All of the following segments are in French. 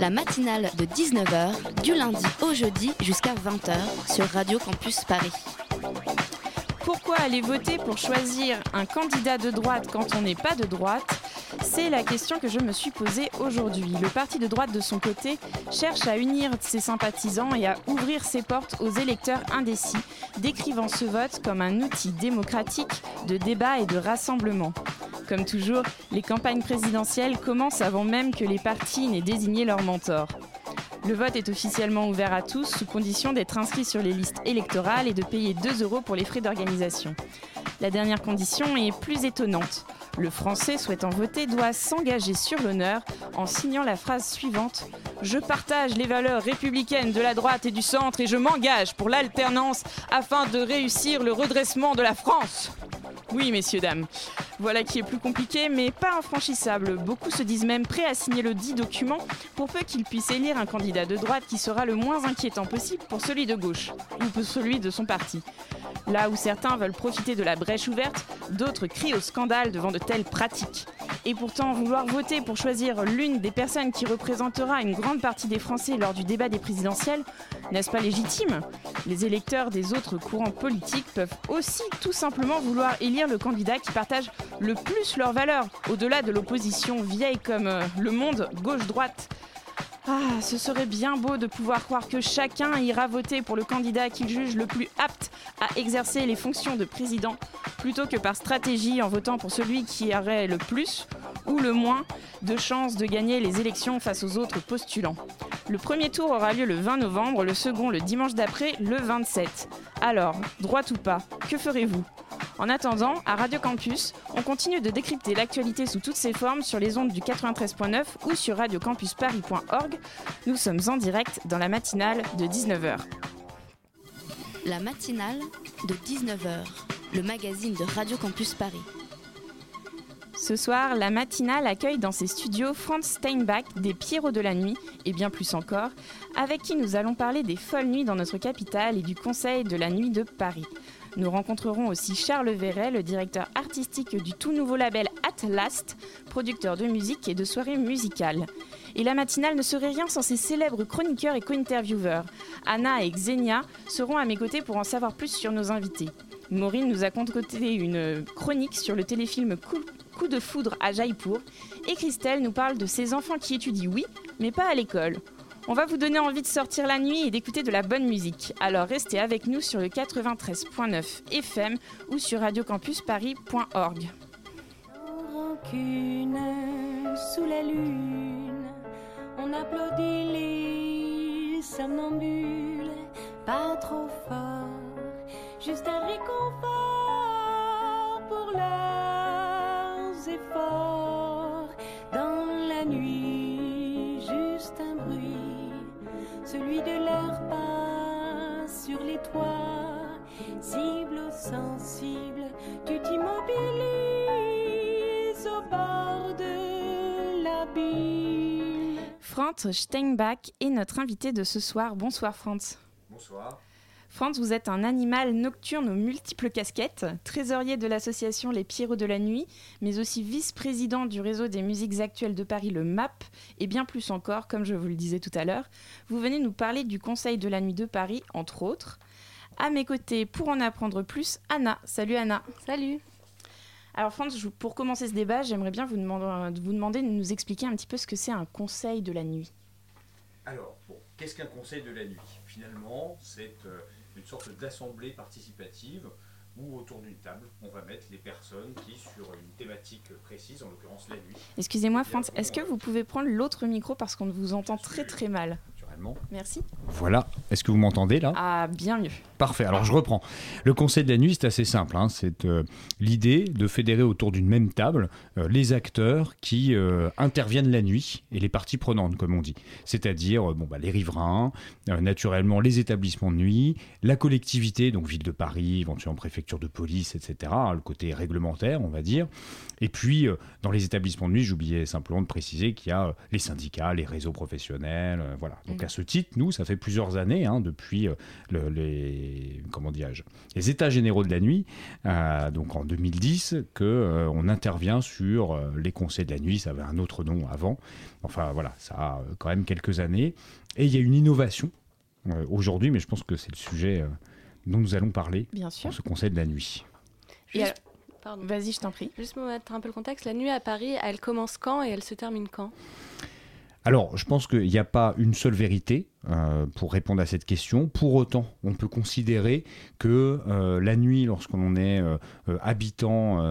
La matinale de 19h, du lundi au jeudi jusqu'à 20h sur Radio Campus Paris. Pourquoi aller voter pour choisir un candidat de droite quand on n'est pas de droite? C'est la question que je me suis posée aujourd'hui. Le parti de droite, de son côté, cherche à unir ses sympathisants et à ouvrir ses portes aux électeurs indécis, décrivant ce vote comme un outil démocratique de débat et de rassemblement. Comme toujours, les campagnes présidentielles commencent avant même que les partis n'aient désigné leur mentor. Le vote est officiellement ouvert à tous sous condition d'être inscrit sur les listes électorales et de payer 2 euros pour les frais d'organisation. La dernière condition est plus étonnante. Le Français souhaitant voter doit s'engager sur l'honneur en signant la phrase suivante Je partage les valeurs républicaines de la droite et du centre et je m'engage pour l'alternance afin de réussir le redressement de la France. Oui, messieurs, dames. Voilà qui est plus compliqué, mais pas infranchissable. Beaucoup se disent même prêts à signer le dit document pour peu qu'ils puissent élire un candidat de droite qui sera le moins inquiétant possible pour celui de gauche, ou pour celui de son parti. Là où certains veulent profiter de la brèche ouverte, d'autres crient au scandale devant de telles pratiques. Et pourtant, vouloir voter pour choisir l'une des personnes qui représentera une grande partie des Français lors du débat des présidentielles, n'est-ce pas légitime? Les électeurs des autres courants politiques peuvent aussi tout simplement vouloir élire le candidat qui partage le plus leurs valeurs, au-delà de l'opposition vieille comme euh, le monde gauche-droite. Ah, ce serait bien beau de pouvoir croire que chacun ira voter pour le candidat qu'il juge le plus apte à exercer les fonctions de président, plutôt que par stratégie en votant pour celui qui aurait le plus ou le moins de chances de gagner les élections face aux autres postulants. Le premier tour aura lieu le 20 novembre, le second le dimanche d'après, le 27. Alors, droite ou pas, que ferez-vous? En attendant, à Radio Campus, on continue de décrypter l'actualité sous toutes ses formes sur les ondes du 93.9 ou sur radiocampusparis.org. Nous sommes en direct dans la matinale de 19h. La matinale de 19h, le magazine de Radio Campus Paris. Ce soir, la matinale accueille dans ses studios Franz Steinbach des Pierrots de la Nuit, et bien plus encore, avec qui nous allons parler des folles nuits dans notre capitale et du Conseil de la Nuit de Paris. Nous rencontrerons aussi Charles Verret, le directeur artistique du tout nouveau label At Last, producteur de musique et de soirées musicales. Et la matinale ne serait rien sans ses célèbres chroniqueurs et co-intervieweurs. Anna et Xenia seront à mes côtés pour en savoir plus sur nos invités. Maureen nous a concocté une chronique sur le téléfilm Coup de foudre à Jaipur. Et Christelle nous parle de ses enfants qui étudient, oui, mais pas à l'école. On va vous donner envie de sortir la nuit et d'écouter de la bonne musique. Alors restez avec nous sur le 93.9 FM ou sur radiocampusparis.org. sous la on applaudit les somnambules, pas trop fort, juste un réconfort Franz Steinbach est notre invité de ce soir. Bonsoir Franz. Bonsoir. Franz, vous êtes un animal nocturne aux multiples casquettes, trésorier de l'association Les Pierrots de la Nuit, mais aussi vice-président du réseau des musiques actuelles de Paris, le MAP, et bien plus encore, comme je vous le disais tout à l'heure. Vous venez nous parler du Conseil de la Nuit de Paris, entre autres. À mes côtés, pour en apprendre plus, Anna. Salut Anna. Salut. Alors Franz, pour commencer ce débat, j'aimerais bien vous demander, vous demander de nous expliquer un petit peu ce que c'est un Conseil de la Nuit. Alors, bon, qu'est-ce qu'un conseil de la nuit? Finalement, c'est euh, une sorte d'assemblée participative où autour d'une table, on va mettre les personnes qui, sur une thématique précise, en l'occurrence la nuit, Excusez-moi Franz, est-ce que vous pouvez prendre l'autre micro parce qu'on vous entend très très mal? Merci. Voilà. Est-ce que vous m'entendez là? Ah, bien mieux. Parfait, alors je reprends. Le conseil de la nuit, c'est assez simple. hein. C'est euh, l'idée de fédérer autour d'une même table euh, les acteurs qui euh, interviennent la nuit et les parties prenantes, comme on dit. C'est-à-dire bon, bah, les riverains, naturellement les établissements de nuit, la collectivité, donc ville de Paris, éventuellement préfecture de police, etc. hein, le côté réglementaire, on va dire. Et puis, dans les établissements de nuit, j'oubliais simplement de préciser qu'il y a les syndicats, les réseaux professionnels. voilà. Donc. À ce titre, nous, ça fait plusieurs années, hein, depuis euh, le- les, comment les États généraux de la nuit, euh, donc en 2010, que euh, on intervient sur euh, les conseils de la nuit. Ça avait un autre nom avant. Enfin, voilà, ça a quand même quelques années. Et il y a une innovation euh, aujourd'hui, mais je pense que c'est le sujet dont nous allons parler Bien sûr. dans ce conseil de la nuit. Juste-. Vas-y, je t'en prie. Juste pour mettre un peu le contexte, la nuit à Paris, elle commence quand et elle se termine quand? Alors, je pense qu'il n'y a pas une seule vérité euh, pour répondre à cette question. Pour autant, on peut considérer que euh, la nuit, lorsqu'on est euh, habitant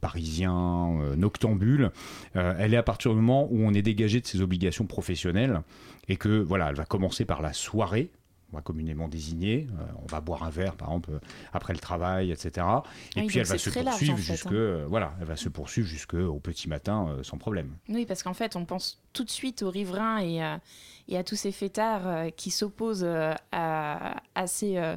parisien, noctambule, elle est à partir du moment où on est dégagé de ses obligations professionnelles et que voilà, elle va commencer par la soirée. On va communément désigner, euh, on va boire un verre par exemple euh, après le travail, etc. Et Ah oui, puis elle donc va c'est se poursuivre jusque, hein. euh, voilà, elle va se poursuivre jusqu'au petit matin euh, sans problème. Oui, parce qu'en fait, on pense tout de suite aux riverains et, à- et à tous ces fêtards euh, qui s'opposent euh, à, assez, euh,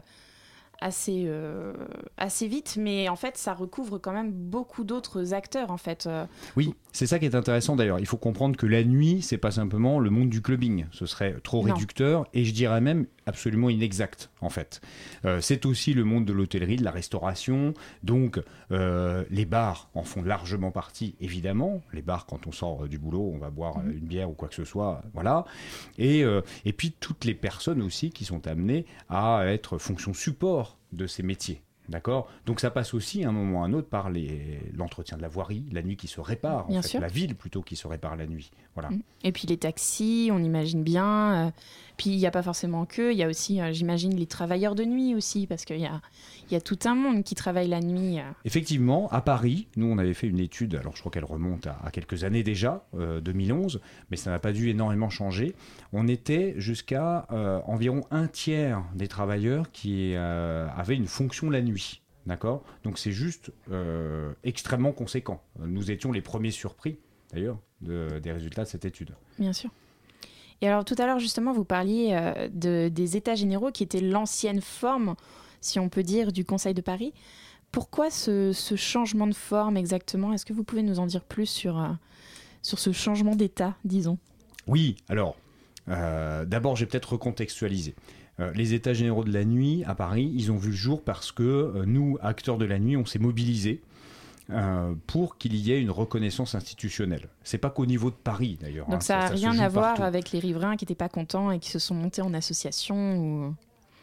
assez, euh, assez vite, mais en fait, ça recouvre quand même beaucoup d'autres acteurs, en fait. Oui, c'est ça qui est intéressant d'ailleurs. Il faut comprendre que la nuit, c'est pas simplement le monde du clubbing. Ce serait trop Non. réducteur et je dirais même absolument inexact en fait. Euh, c'est aussi le monde de l'hôtellerie, de la restauration. Donc euh, les bars en font largement partie, évidemment. Les bars, quand on sort du boulot, on va boire euh, une bière ou quoi que ce soit, voilà. Et, et puis toutes les personnes aussi qui sont amenées à être fonction support de ces métiers. D'accord? Donc ça passe aussi à un moment ou à un autre par l'entretien de la voirie, la nuit qui se répare, en fait, la ville plutôt qui se répare la nuit. Voilà. Mm. Et puis les taxis, on imagine bien. euh, puis il n'y a pas forcément que, il y a aussi, euh, j'imagine, les travailleurs de nuit aussi, parce qu'il y a, y a tout un monde qui travaille la nuit. euh. Effectivement, à Paris, nous on avait fait une étude, alors je crois qu'elle remonte à, à quelques années déjà, euh, 2011, mais ça n'a pas dû énormément changer. On était jusqu'à euh, environ un tiers des travailleurs qui euh, avaient une fonction la nuit. D'accord? Donc c'est juste euh, extrêmement conséquent. Nous étions les premiers surpris, d'ailleurs, de- des résultats de cette étude. Bien sûr. Et alors tout à l'heure justement, vous parliez euh, de, des États généraux qui étaient l'ancienne forme, si on peut dire, du Conseil de Paris. Pourquoi ce, changement de forme exactement? Est-ce que vous pouvez nous en dire plus sur, euh, sur ce changement d'État, disons? Oui, alors, euh, d'abord, j'ai peut-être recontextualisé. Les États généraux de la nuit à Paris, ils ont vu le jour parce que nous, acteurs de la nuit, on s'est mobilisés euh, pour qu'il y ait une reconnaissance institutionnelle. C'est pas qu'au niveau de Paris d'ailleurs. Donc hein, ça n'a rien à voir partout. avec les riverains qui n'étaient pas contents et qui se sont montés en association ou...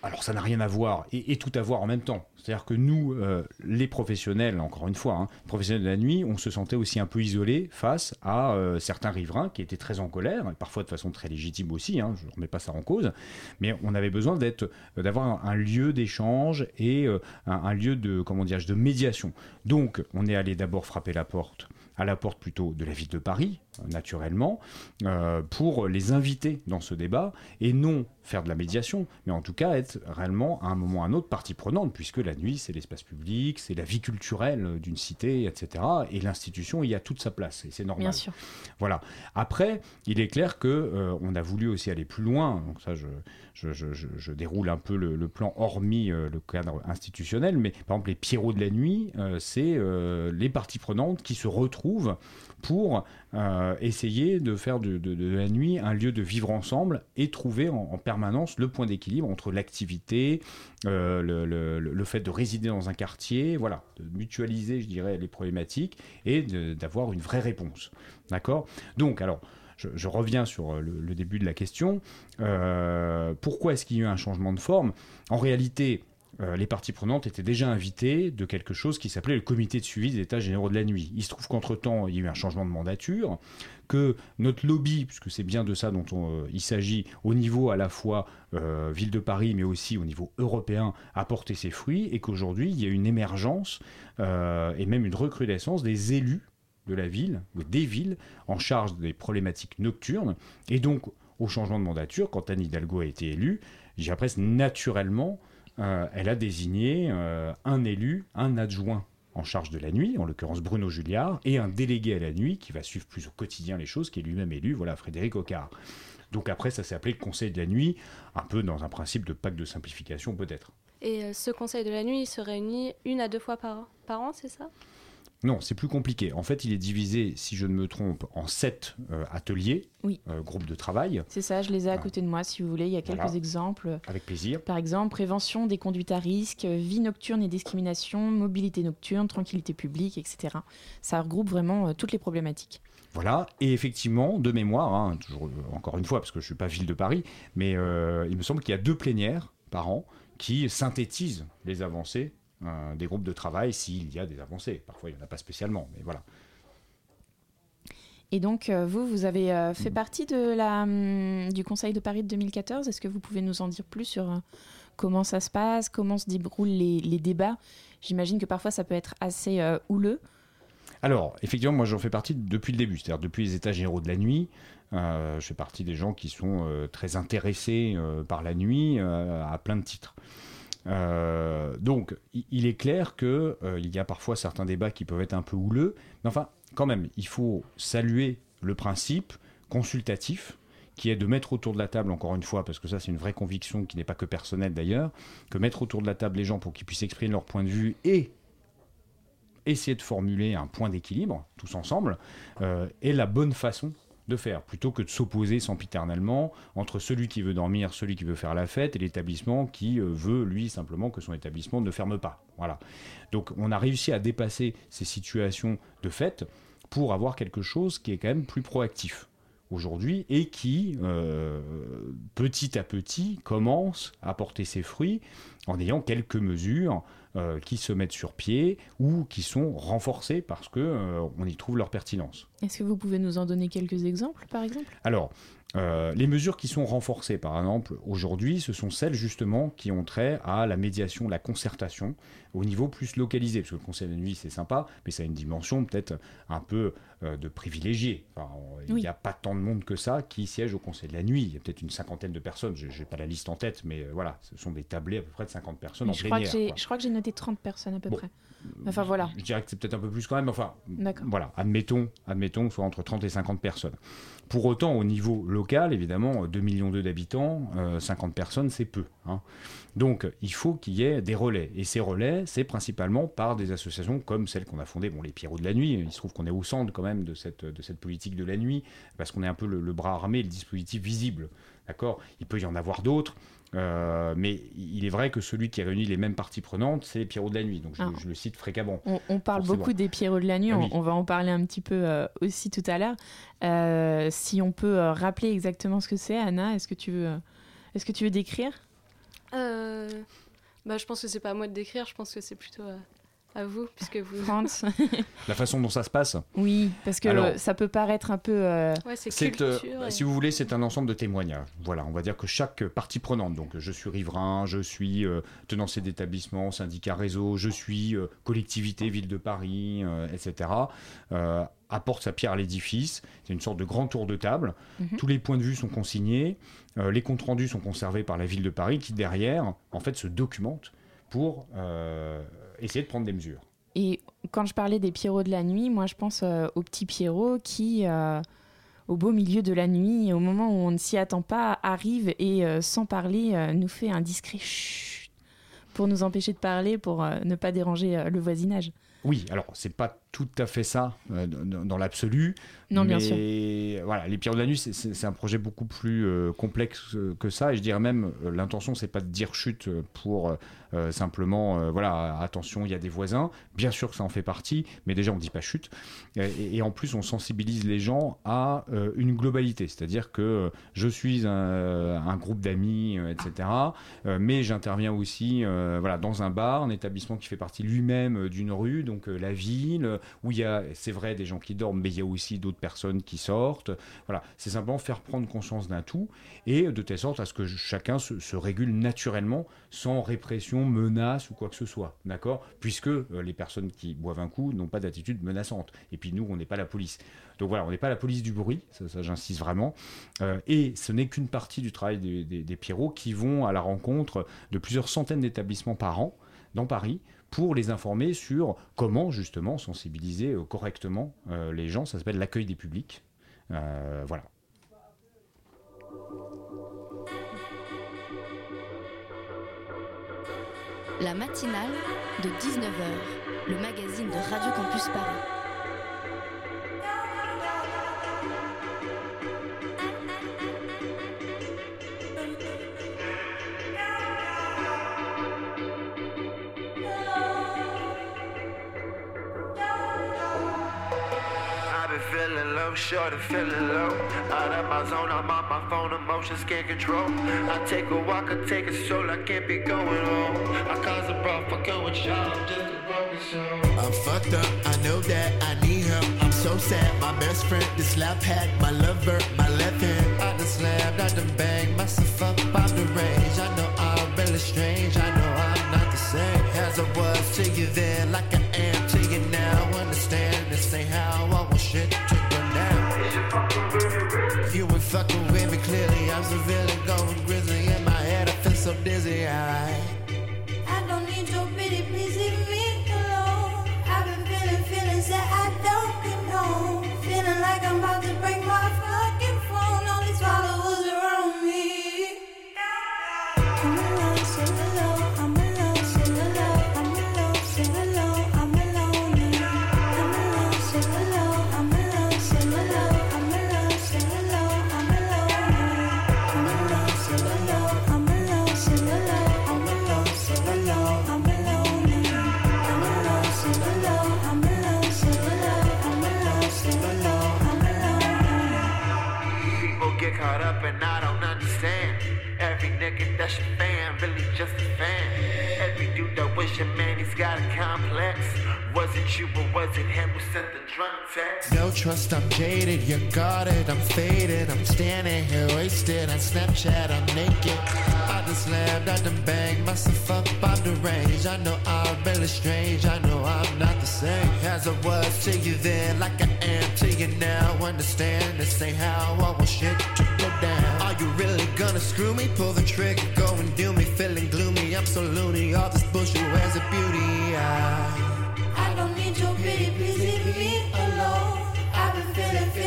Alors ça n'a rien à voir et, et tout à voir en même temps. C'est-à-dire que nous, euh, les professionnels, encore une fois, hein, professionnels de la nuit, on se sentait aussi un peu isolés face à euh, certains riverains qui étaient très en colère, parfois de façon très légitime aussi, hein, je ne remets pas ça en cause, mais on avait besoin euh, d'avoir un, lieu d'échange et un, lieu de, comment de médiation. Donc on est allé d'abord frapper la porte à la porte plutôt de la ville de Paris, naturellement, euh, pour les inviter dans ce débat et non faire de la médiation, mais en tout cas être réellement à un moment ou à un autre partie prenante, puisque la nuit c'est l'espace public, c'est la vie culturelle d'une cité, etc. Et l'institution y a toute sa place, et c'est normal. Bien sûr. Voilà. Après, il est clair que euh, on a voulu aussi aller plus loin. Donc ça, je, je, je- je- je déroule un peu le, le plan hormis euh, le cadre institutionnel. Mais par exemple, les Pierrots de la nuit, euh, c'est les parties prenantes qui se retrouvent pour euh, essayer de faire de, la nuit un lieu de vivre ensemble et trouver en, en permanence le point d'équilibre entre l'activité, euh, le, fait de résider dans un quartier, voilà, de mutualiser, je dirais, les problématiques et d'avoir une vraie réponse. D'accord? Donc, alors, je, reviens sur euh, le, début de la question. Pourquoi est-ce qu'il y a eu un changement de forme? En réalité, euh, les parties prenantes étaient déjà invitées de quelque chose qui s'appelait le comité de suivi des états généraux de la nuit. Il se trouve qu'entre-temps, il y a eu un changement de mandature, que notre lobby, puisque c'est bien de ça dont on, euh, il s'agit, au niveau à la fois euh, ville de Paris, mais aussi au niveau européen, a porté ses fruits, et qu'aujourd'hui, il y a une émergence et même une recrudescence des élus de la ville, des villes, en charge des problématiques nocturnes. Et donc, au changement de mandature, quand Anne Hidalgo a été élue, j'ai naturellement, euh, elle a désigné euh, un élu, un adjoint en charge de la nuit, en l'occurrence Bruno Julliard, et un délégué à la nuit qui va suivre plus au quotidien les choses, qui est lui-même élu, voilà, Frédéric Ocard. Donc après, ça s'est appelé le Conseil de la nuit, un peu dans un principe de pacte de simplification peut-être. Et euh, ce conseil de la nuit, il se réunit une à deux fois par an, c'est ça? Non, c'est plus compliqué. En fait, il est divisé, si je ne me trompe, en sept euh, ateliers, Oui. euh, groupes de travail, C'est ça, je les ai à côté de moi si vous voulez. Il y a quelques Voilà. exemples. avec plaisir. Par exemple, prévention des conduites à risque, vie nocturne et discrimination, mobilité nocturne, tranquillité publique, etc. Ça regroupe vraiment euh, toutes les problématiques. Voilà, et effectivement, de mémoire, hein, toujours, encore une fois, parce que je ne suis pas ville de Paris, mais il me semble qu'il y a deux plénières par an qui synthétisent les avancées euh, des groupes de travail, s'il y a des avancées. Parfois, il n'y en a pas spécialement, mais voilà. Et donc, euh, vous, vous avez euh, fait partie de la, hum, du Conseil de Paris de 2014. Est-ce que vous pouvez nous en dire plus sur comment ça se passe, comment se déroulent les, les débats? J'imagine que parfois ça peut être assez euh, houleux. Alors, effectivement, moi j'en fais partie depuis le début, c'est-à-dire depuis les états généraux de la nuit. euh, je fais partie des gens qui sont euh, très intéressés par la nuit à plein de titres. Euh, donc, il est clair que euh, il y a parfois certains débats qui peuvent être un peu houleux, mais enfin, quand même, il faut saluer le principe consultatif qui est de mettre autour de la table, encore une fois, parce que ça c'est une vraie conviction qui n'est pas que personnelle d'ailleurs, que mettre autour de la table les gens pour qu'ils puissent exprimer leur point de vue et essayer de formuler un point d'équilibre, tous ensemble, euh, est la bonne façon de faire, plutôt que de s'opposer sempiternellement entre celui qui veut dormir, celui qui veut faire la fête, et l'établissement qui euh, veut, lui, simplement que son établissement ne ferme pas. Voilà. Donc on a réussi à dépasser ces situations de fête pour avoir quelque chose qui est quand même plus proactif aujourd'hui et qui, euh, petit à petit, commence à porter ses fruits en ayant quelques mesures euh, qui se mettent sur pied ou qui sont renforcées parce que euh, on y trouve leur pertinence. Est-ce que vous pouvez nous en donner quelques exemples, par exemple? Alors, euh, les mesures qui sont renforcées, par exemple, aujourd'hui, ce sont celles justement qui ont trait à la médiation, la concertation au niveau plus localisé. Parce que le conseil de nuit, c'est sympa, mais ça a une dimension peut-être un peu euh, de privilégié. Enfin, il n'y a pas tant de monde que ça qui siège au conseil de la nuit. Il y a peut-être une cinquantaine de personnes. Je n'ai pas la liste en tête, mais euh, voilà, ce sont des tablés à peu près de 50 personnes Mais en je, crois plénière, je crois que j'ai noté 30 personnes à peu Bon. près. Enfin voilà. Je dirais que c'est peut-être un peu plus quand même. Enfin, voilà, admettons, admettons, soit entre 30 et 50 personnes. Pour autant, au niveau local, évidemment, 2 millions d'habitants, euh, 50 personnes, c'est peu. hein. Donc, il faut qu'il y ait des relais. Et ces relais, c'est principalement par des associations comme celle qu'on a fondée, bon, les Pierrots de la Nuit. Il se trouve qu'on est au centre quand même de cette, de cette politique de la nuit, parce qu'on est un peu le, le bras armé, le dispositif visible. D'accord? Il peut y en avoir d'autres. euh, mais il est vrai que celui qui réunit les mêmes parties prenantes, c'est les Pierrots de la Nuit. Donc je, Ah. je le cite fréquemment. On, on parle Forcément. beaucoup des Pierrots de la nuit, Ah on, oui. on va en parler un petit peu euh, aussi tout à l'heure. Euh, si on peut rappeler exactement ce que c'est, Anna, est-ce que tu veux, est-ce que tu veux décrire? Euh, bah, Je pense que c'est pas à moi de décrire, je pense que c'est plutôt à, à vous, puisque vous. Franz La façon dont ça se passe, Oui, parce que Alors- ça peut paraître un peu. euh, Ouais, c'est euh, et- si vous voulez, c'est un ensemble de témoignages. Voilà, on va dire que chaque partie prenante, donc je suis riverain, je suis euh, tenancier d'établissement, syndicat réseau, je suis euh, collectivité, ville de Paris, euh, etc., euh, apporte sa pierre à l'édifice. C'est une sorte de grand tour de table. Mhm. Tous les points de vue sont consignés, euh, les comptes rendus sont conservés par la ville de Paris, qui derrière, en fait, se documente pour euh, essayer de prendre des mesures. Et quand je parlais des Pierrots de la nuit, moi je pense euh, aux petits Pierrots qui, euh, au beau milieu de la nuit, au moment où on ne s'y attend pas, arrive et euh, sans parler euh, nous fait un discret chut pour nous empêcher de parler, pour ne pas déranger le voisinage. Oui, alors c'est pas tout à fait ça dans l'absolu. Non, bien mais voilà, les Pierres de la Nuit, c'est- un projet beaucoup plus euh, complexe euh, que ça. Et je dirais même, euh, l'intention, c'est pas de dire chute pour euh, simplement, euh, voilà, attention, il y a des voisins. Bien sûr que ça en fait partie, mais déjà on dit pas chute. Et, et en plus, on sensibilise les gens à une globalité, c'est-à-dire que je suis un, un groupe d'amis, etc. mais j'interviens aussi, voilà, dans un bar, un établissement qui fait partie lui-même d'une rue, donc la ville, où il y a, c'est vrai, des gens qui dorment, mais il y a aussi d'autres personnes qui sortent. Voilà, c'est simplement faire prendre conscience d'un tout et de telle sorte à ce que chacun se, régule naturellement sans répression, menace ou quoi que ce soit, d'accord? Puisque euh, les personnes qui boivent un coup n'ont pas d'attitude menaçante. Et puis nous, on n'est pas la police. Donc voilà, on n'est pas la police du bruit, ça, j'insiste vraiment. Euh, et ce n'est qu'une partie du travail des, des, qui vont à la rencontre de plusieurs centaines d'établissements par an dans Paris pour les informer sur comment justement sensibiliser euh, correctement euh, les gens. Ça s'appelle l'accueil des publics. Euh, voilà. La matinale de 19h, le magazine de Radio Campus Paris. Short feeling low. Out of my zone, I'm on my phone, emotions can't control. I take a walk, I take a stroll, I can't be going home. I cause a brawl, fucking with y'all, I'm just a broken soul. I'm fucked up, I know that I need help. I'm so sad, my best friend, this lap hat, my lover, my left hand. I done slammed, I done banged myself up the range. I know I'm really strange, I know I'm not the same as I was to you then, like I fucking with me clearly, I'm so really going grizzly in my head, I feel so dizzy, I. trust, I'm jaded, you're guarded, I'm faded, I'm standing here wasted on Snapchat, I'm naked. I just slammed, I done banged myself up the range. I know I'm really strange, I know I'm not the same as I was to you then, like I am to you now. Understand this ain't how I want shit to go down. Are you really gonna screw me? Pull the trigger, go and do me, feeling gloomy. I'm so loony, all this bullshit wears a beauty.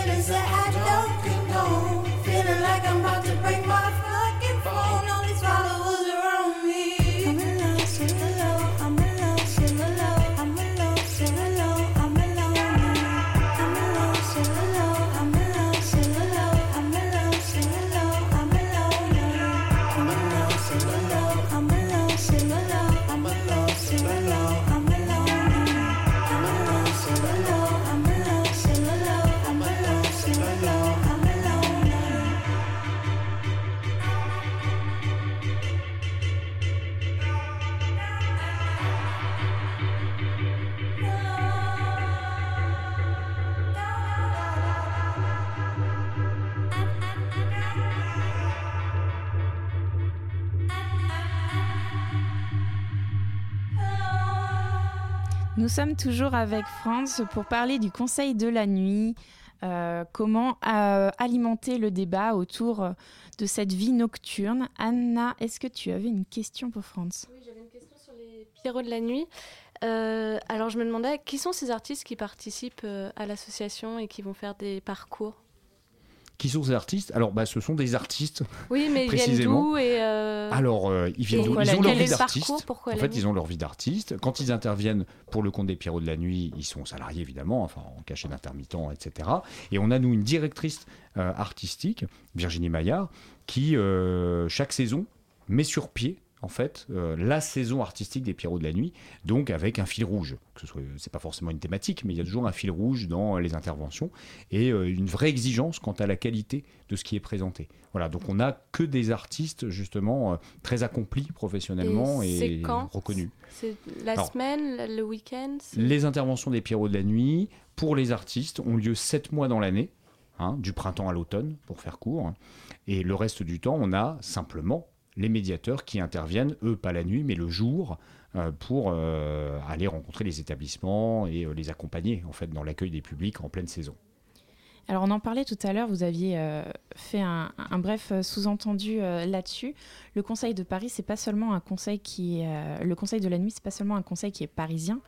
Feelings that I don't condone. Feeling like I'm about to break my fucking Nous sommes toujours avec Franz pour parler du Conseil de la nuit, euh, comment euh, alimenter le débat autour de cette vie nocturne. Anna, est-ce que tu avais une question pour Franz? Oui, j'avais une question sur les Pierrots de la nuit. Euh, alors je me demandais qui sont ces artistes qui participent à l'association et qui vont faire des parcours? Qui sont ces artistes? Alors, bah, ce sont des artistes. Oui, mais ils viennent précisément. d'où et euh, Alors, euh, ils viennent d'où? Ils ont leur vie d'artiste. En fait, ils ont leur vie d'artiste. Quand ils interviennent pour le compte des Pierrots de la nuit, ils sont salariés évidemment, enfin en cachet d'intermittent, etc. Et on a nous une directrice euh, artistique, Virginie Maillard, qui chaque saison met sur pied en fait euh, la saison artistique des Pierrots de la nuit, donc avec un fil rouge. Que ce soit, c'est pas forcément une thématique, mais il y a toujours un fil rouge dans les interventions et euh, une vraie exigence quant à la qualité de ce qui est présenté. Voilà, donc on n'a que des artistes justement euh, très accomplis professionnellement et, c'est quand reconnus. C'est la Alors, semaine, le week-end Les interventions des Pierrots de la nuit pour les artistes ont lieu sept mois dans l'année, hein, du printemps à l'automne, pour faire court. Et le reste du temps, on a simplement les médiateurs qui interviennent, eux, pas la nuit, mais le jour, euh, pour euh, aller rencontrer les établissements et euh, les accompagner en fait dans l'accueil des publics en pleine saison. Alors on en parlait tout à l'heure, vous aviez fait un, bref sous-entendu là-dessus. Le Conseil de Paris, c'est pas seulement un conseil qui, le Conseil de la nuit, c'est pas seulement un conseil qui est parisien.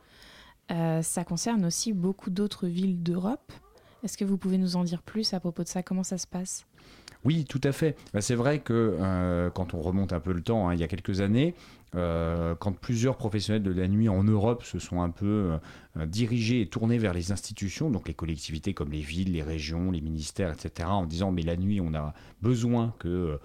Ça concerne aussi beaucoup d'autres villes d'Europe. Est-ce que vous pouvez nous en dire plus à propos de ça? Comment ça se passe? Oui, tout à fait. Bah, c'est vrai que euh, quand on remonte un peu le temps, hein, il y a quelques années, euh, quand plusieurs professionnels de la nuit en Europe se sont un peu euh, dirigés et tournés vers les institutions, donc les collectivités comme les villes, les régions, les ministères, etc., en disant mais la nuit, on a besoin que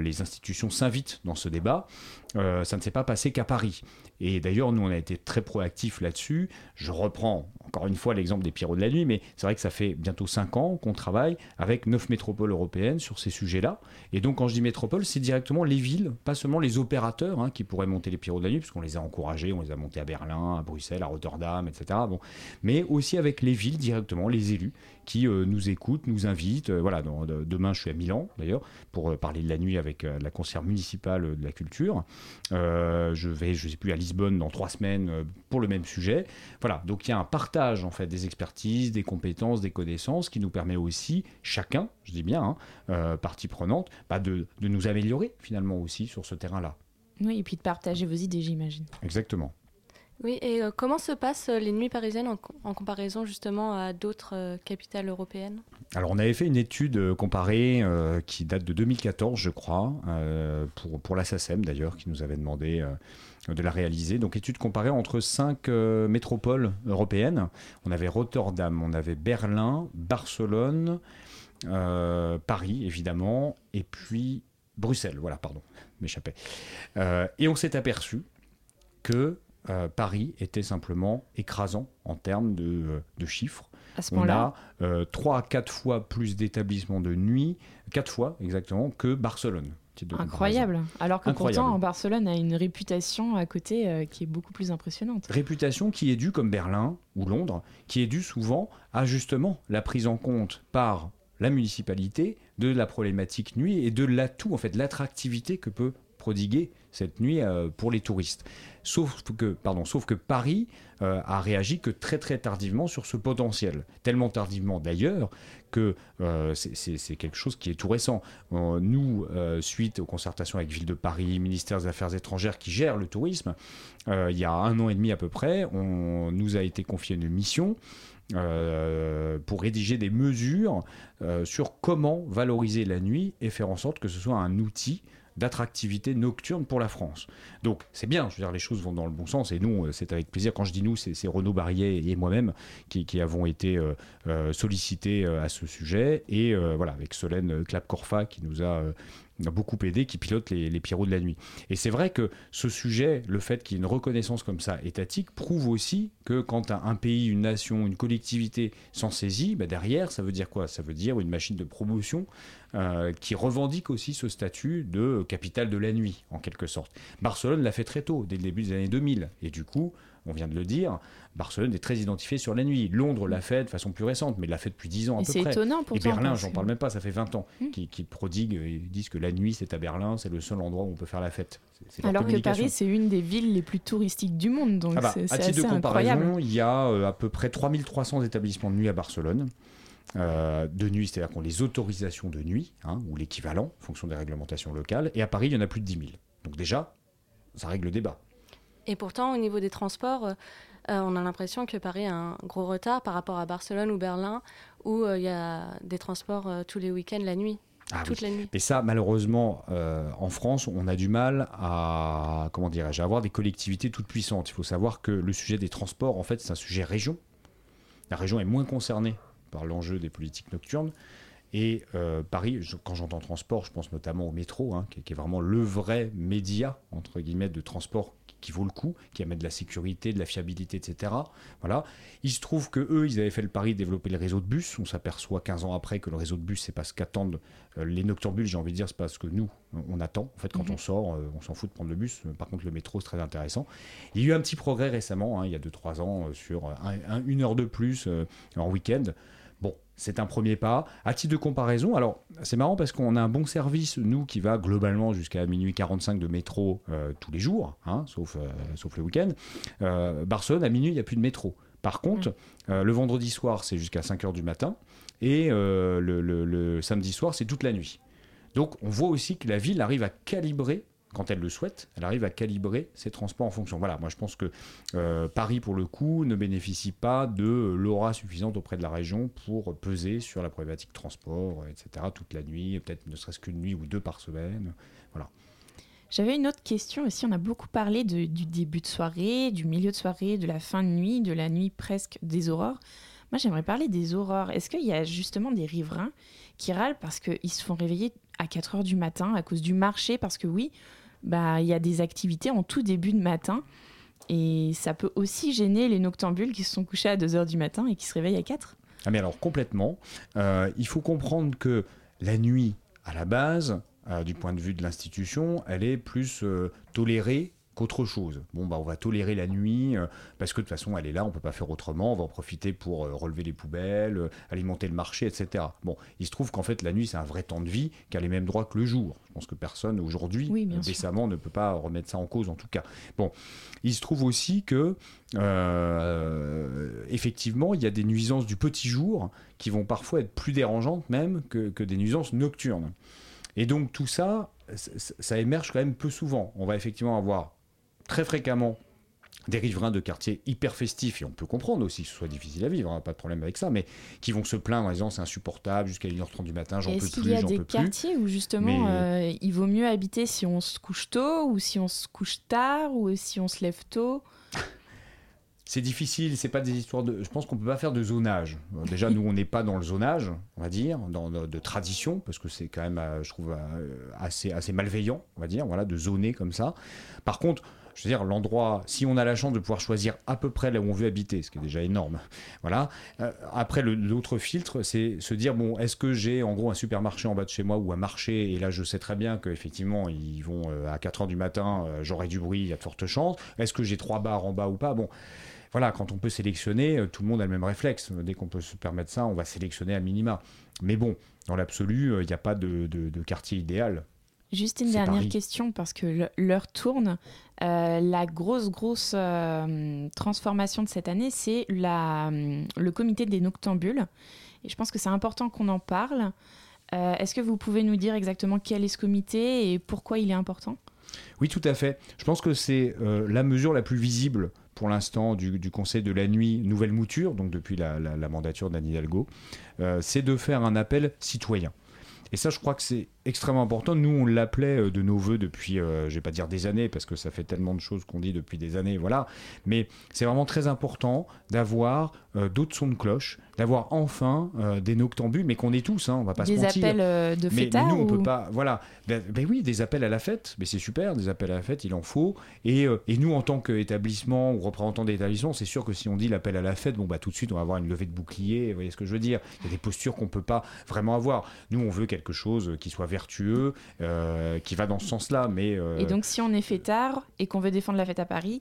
les institutions s'invitent dans ce débat, ça ne s'est pas passé qu'à Paris. Et d'ailleurs, nous, on a été très proactifs là-dessus. Je reprends encore une fois l'exemple des Pierrots de la Nuit, mais c'est vrai que ça fait bientôt cinq ans qu'on travaille avec neuf métropoles européennes sur ces sujets-là. Et donc, quand je dis métropole, c'est directement les villes, pas seulement les opérateurs hein, qui pourraient monter les Pierrots de la Nuit, puisqu'on les a encouragés, on les a montés à Berlin, à Bruxelles, à Rotterdam, etc. Bon. Mais aussi avec les villes directement, les élus qui euh, nous écoutent, nous invitent. Euh, voilà, demain, je suis à Milan, d'ailleurs, pour euh, parler de la nuit avec la conseillère municipale de la culture. Je vais, je sais plus, à Lisbonne dans trois semaines euh, pour le même sujet. Voilà, donc il y a un partage en fait des expertises, des compétences, des connaissances qui nous permet aussi, chacun, je dis bien, hein, euh, partie prenante, bah, de, de nous améliorer finalement aussi sur ce terrain-là. Oui, et puis de partager vos idées, j'imagine. Exactement. Oui, et euh, comment se passent euh, les nuits parisiennes en, co- en comparaison justement à d'autres euh, capitales européennes? Alors, on avait fait une étude comparée qui date de 2014, je crois, pour, pour la SACEM d'ailleurs, qui nous avait demandé de la réaliser. Donc, étude comparée entre cinq métropoles européennes. On avait Rotterdam, on avait Berlin, Barcelone, Paris, évidemment, et puis Bruxelles. Voilà, pardon, m'échappait. Euh, et on s'est aperçu que euh, Paris était simplement écrasant en termes de, euh, de chiffres. À ce On a euh, 3 à 4 fois plus d'établissements de nuit, 4 fois exactement, que Barcelone. Incroyable. Alors que Incroyable. pourtant, Barcelone a une réputation à côté euh, qui est beaucoup plus impressionnante. Réputation qui est due, comme Berlin ou Londres, qui est due souvent à justement la prise en compte par la municipalité de la problématique nuit et de l'atout, en fait, de l'attractivité que peut prodiguer cette nuit euh, pour les touristes. Sauf que, pardon, sauf que Paris euh, a réagi que très très tardivement sur ce potentiel. Tellement tardivement d'ailleurs que euh, c'est- quelque chose qui est tout récent. Nous, suite aux concertations avec Ville de Paris, ministère des Affaires étrangères qui gère le tourisme, il y a un an et demi à peu près, on nous a été confié une mission pour rédiger des mesures sur comment valoriser la nuit et faire en sorte que ce soit un outil d'attractivité nocturne pour la France. Donc c'est bien, je veux dire, les choses vont dans le bon sens et nous, euh, c'est avec plaisir. Quand je dis nous, c'est Renaud Barrier et moi-même qui, avons été euh, euh, sollicités à ce sujet et voilà, avec Solène Clap-Corfa qui nous a beaucoup aidé, qui pilote les, les de la nuit. Et c'est vrai que ce sujet, le fait qu'il y ait une reconnaissance comme ça étatique, prouve aussi que quand un, un pays, une nation, une collectivité s'en saisit, bah derrière, ça veut dire quoi? Ça veut dire une machine de promotion euh, qui revendique aussi ce statut de capitale de la nuit, en quelque sorte. Barcelone l'a fait très tôt, dès le début des années 2000. Et du coup, on vient de le dire, Barcelone est très identifié sur la nuit. Londres l'a fait de façon plus récente, mais l'a fait depuis 10 ans à Et peu c'est près. étonnant Et pourtant, Berlin, j'en parle même pas, ça fait 20 ans, qui, qui prodiguent, et disent que la nuit c'est à Berlin, c'est le seul endroit où on peut faire la fête. Alors que. Paris, c'est une des villes les plus touristiques du monde, donc Ah bah, c'est à titre de comparaison, incroyable. il y a euh, à peu près 3300 établissements de nuit à Barcelone. Euh, de nuit, c'est-à-dire qu'on a les autorisations de nuit, hein, ou l'équivalent, en fonction des réglementations locales. Et à Paris, il y en a plus de 10 000. Donc déjà, ça règle le débat. Et pourtant, au niveau des transports, euh, euh, on a l'impression que Paris a un gros retard par rapport à Barcelone ou Berlin, où euh, il y a des transports tous les week-ends la nuit, Ah toute oui. la nuit. Et ça, malheureusement, euh, en France, on a du mal à, comment dirais-je, à avoir des collectivités toutes puissantes. Il faut savoir que le sujet des transports, en fait, c'est un sujet région. La région est moins concernée par l'enjeu des politiques nocturnes. Et euh, Paris, je- quand j'entends transport, je pense notamment au métro, hein, qui, qui est vraiment le vrai média, entre guillemets, de transport qui, vaut le coup, qui amène de la sécurité, de la fiabilité, etc. Voilà. Il se trouve que eux, ils avaient fait le pari de développer le réseau de bus. On s'aperçoit 15 ans après que le réseau de bus, c'est pas ce qu'attendent euh, les noctambules, j'ai envie de dire, c'est pas ce que nous, on attend. En fait, quand Mhm. on sort, euh, on s'en fout de prendre le bus. Euh, Par contre, le métro, c'est très intéressant. Il y a eu un petit progrès récemment, hein, il y a 2-3 ans, sur un- un- une heure de plus en week-end. Bon, c'est un premier pas. À titre de comparaison, alors c'est marrant parce qu'on a un bon service, nous, qui va globalement jusqu'à minuit 45 de métro euh, tous les jours, hein, sauf, euh, sauf le week-end. Euh, Barcelone, à minuit, il n'y a plus de métro. Par contre, euh, le vendredi soir, c'est jusqu'à 5 heures du matin. Et le, le- le samedi soir, c'est toute la nuit. Donc on voit aussi que la ville arrive à calibrer, quand elle le souhaite, elle arrive à calibrer ses transports en fonction. Voilà, moi je pense que euh, Paris, pour le coup, ne bénéficie pas de l'aura suffisante auprès de la région pour peser sur la problématique transport, etc., toute la nuit, peut-être ne serait-ce qu'une nuit ou deux par semaine. Voilà. J'avais une autre question aussi. On a beaucoup parlé du début de soirée, du milieu de soirée, de la fin de nuit, de la nuit presque des aurores. Moi, j'aimerais parler des aurores. Est-ce qu'il y a justement des riverains qui râlent parce qu'ils se font réveiller à 4 heures du matin à cause du marché? Parce que oui, bah, il y a des activités en tout début de matin. Et ça peut aussi gêner les noctambules qui se sont couchés à 2 heures du matin et qui se réveillent à 4. Ah mais alors complètement. Euh, il faut comprendre que la nuit, à la base, euh, du point de vue de l'institution, elle est plus euh, tolérée qu'autre chose. Bon, bah, on va tolérer la nuit euh, parce que de toute façon, elle est là, on peut pas faire autrement. On va en profiter pour euh, relever les poubelles, euh, alimenter le marché, etc. Bon, il se trouve qu'en fait, la nuit, c'est un vrai temps de vie qui a les mêmes droits que le jour. Je pense que personne aujourd'hui, Oui, sûr. décemment, ne peut pas remettre ça en cause, en tout cas. Bon, il se trouve aussi que, effectivement, il y a des nuisances du petit jour qui vont parfois être plus dérangeantes même que, que des nuisances nocturnes. Et donc tout ça, ça émerge quand même peu souvent. On va effectivement avoir très fréquemment des riverains de quartiers hyper festifs, et on peut comprendre aussi que ce soit difficile à vivre, hein, pas de problème avec ça, mais qui vont se plaindre en disant c'est insupportable jusqu'à 1h30 du matin, j'en peux Est-ce qu'il plus, y a des plus. quartiers où justement Mais- euh, il vaut mieux habiter si on se couche tôt ou si on se couche tard ou si on se lève tôt? C'est difficile, c'est pas des histoires de. Je pense qu'on peut pas faire de zonage. Déjà, nous, on n'est pas dans le zonage, on va dire, dans, de, de tradition, parce que c'est quand même, euh, je trouve, euh, assez, assez malveillant, on va dire, voilà, de zoner comme ça. Par contre, je veux dire, l'endroit, si on a la chance de pouvoir choisir à peu près là où on veut habiter, ce qui est déjà énorme, voilà. euh, après, l'autre filtre, c'est se dire, bon, est-ce que j'ai en gros un supermarché en bas de chez moi ou un marché, et là, je sais très bien qu'effectivement, ils vont euh, à 4 heures du matin, euh, j'aurai du bruit, il y a de fortes chances. Est-ce que j'ai trois bars en bas ou pas? Bon voilà, quand on peut sélectionner, tout le monde a le même réflexe. Dès qu'on peut se permettre ça, on va sélectionner à minima. Mais bon, dans l'absolu, il n'y a pas de, de- de quartier idéal. Juste une dernière Paris. question parce que l'heure tourne. Euh, la grosse, grosse euh, transformation de cette année, c'est hum, le comité des noctambules. Et je pense que c'est important qu'on en parle. Euh, Est-ce que vous pouvez nous dire exactement quel est ce comité et pourquoi il est important? Oui, tout à fait. Je pense que c'est euh, la mesure la plus visible pour l'instant du, Conseil de la nuit, nouvelle mouture, donc depuis la, la- mandature d'Anne Hidalgo, euh, c'est de faire un appel citoyen. Et ça, je crois que c'est extrêmement important. Nous, on l'appelait euh, de nos voeux depuis, euh, je vais pas dire des années, parce que ça fait tellement de choses qu'on dit depuis des années, voilà. Mais c'est vraiment très important d'avoir euh, d'autres sons de cloche, d'avoir enfin euh, des noctambules, mais qu'on est tous, hein, on va pas Des se mentir. appels, euh, de mais, mais nous, on ou- peut pas, voilà. Ben, ben oui, des appels à la fête, mais c'est super, des appels à la fête, il en faut. Et, et nous, en tant qu'établissement ou représentant d'établissement, c'est sûr que si on dit l'appel à la fête, bon, bah, tout de suite, on va avoir une levée de bouclier, vous voyez ce que je veux dire Il y a des postures qu'on peut pas vraiment avoir. Nous, on veut quelque chose qui soit vertueux, euh, qui va dans ce sens-là, mais... euh, Et donc, si on est fêtard et qu'on veut défendre la fête à Paris,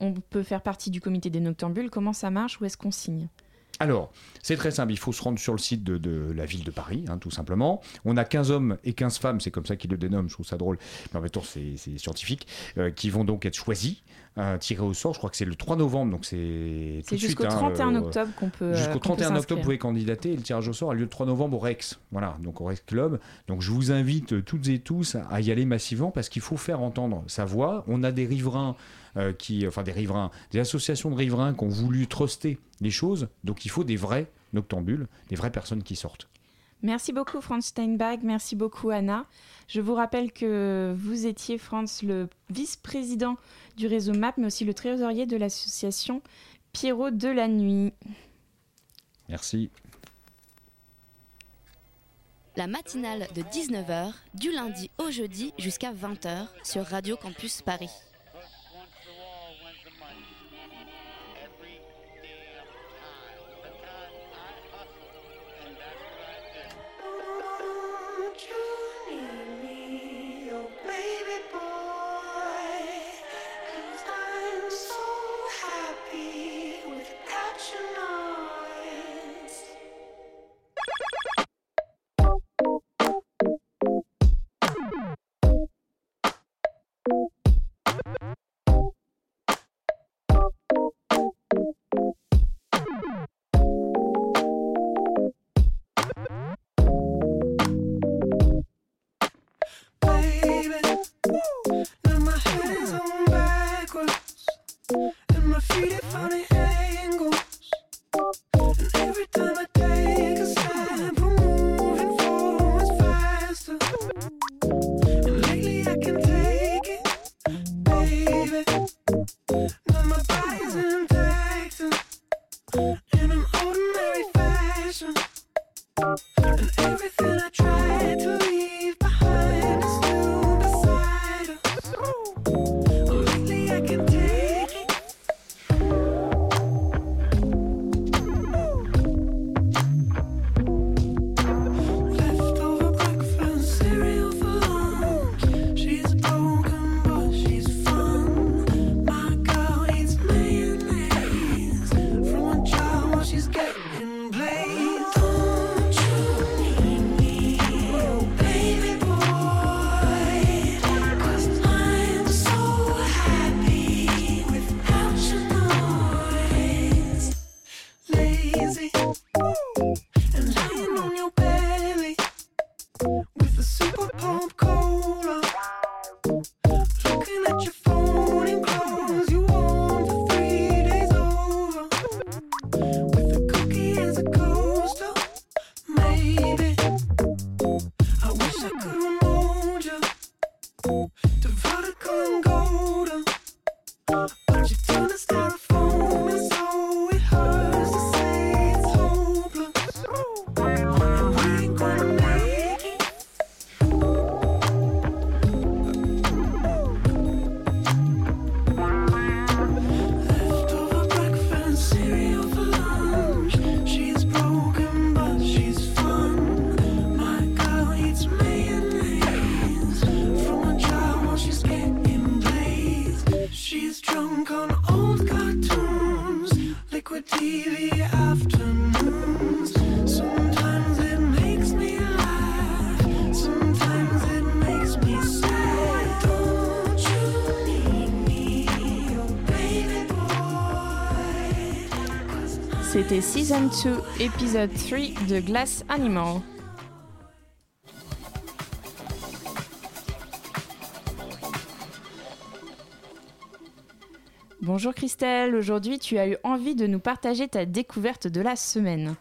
on peut faire partie du comité des noctambules. Comment ça marche? Où est-ce qu'on signe? Alors, c'est très simple, il faut se rendre sur le site de, de la ville de Paris, hein, tout simplement. On a 15 hommes et 15 femmes, c'est comme ça qu'ils le dénomment, je trouve ça drôle, mais en même temps c'est c'est scientifique, euh, qui vont donc être choisis, euh, tirés au sort, je crois que c'est le 3 novembre, donc c'est tout C'est de suite, jusqu'au hein, 31 euh, octobre qu'on peut. euh, Jusqu'au qu'on peut 31 octobre, vous pouvez candidater et le tirage au sort a lieu le 3 novembre au Rex. Voilà, donc au Rex Club. Donc je vous invite toutes et tous à y aller massivement parce qu'il faut faire entendre sa voix. On a des riverains euh, qui, enfin des riverains, des associations de riverains qui ont voulu truster les choses. Donc il faut des vrais noctambules, des vraies personnes qui sortent. Merci beaucoup Franz Steinbach, merci beaucoup Anna. Je vous rappelle que vous étiez Franz le vice-président du réseau MAP, mais aussi le trésorier de l'association Pierrot de la Nuit. Merci. La matinale de 19h, du lundi au jeudi jusqu'à 20h sur Radio Campus Paris. Season 2, épisode 3 de Glass Animal. Bonjour Christelle, aujourd'hui tu as eu envie de nous partager ta découverte de la semaine.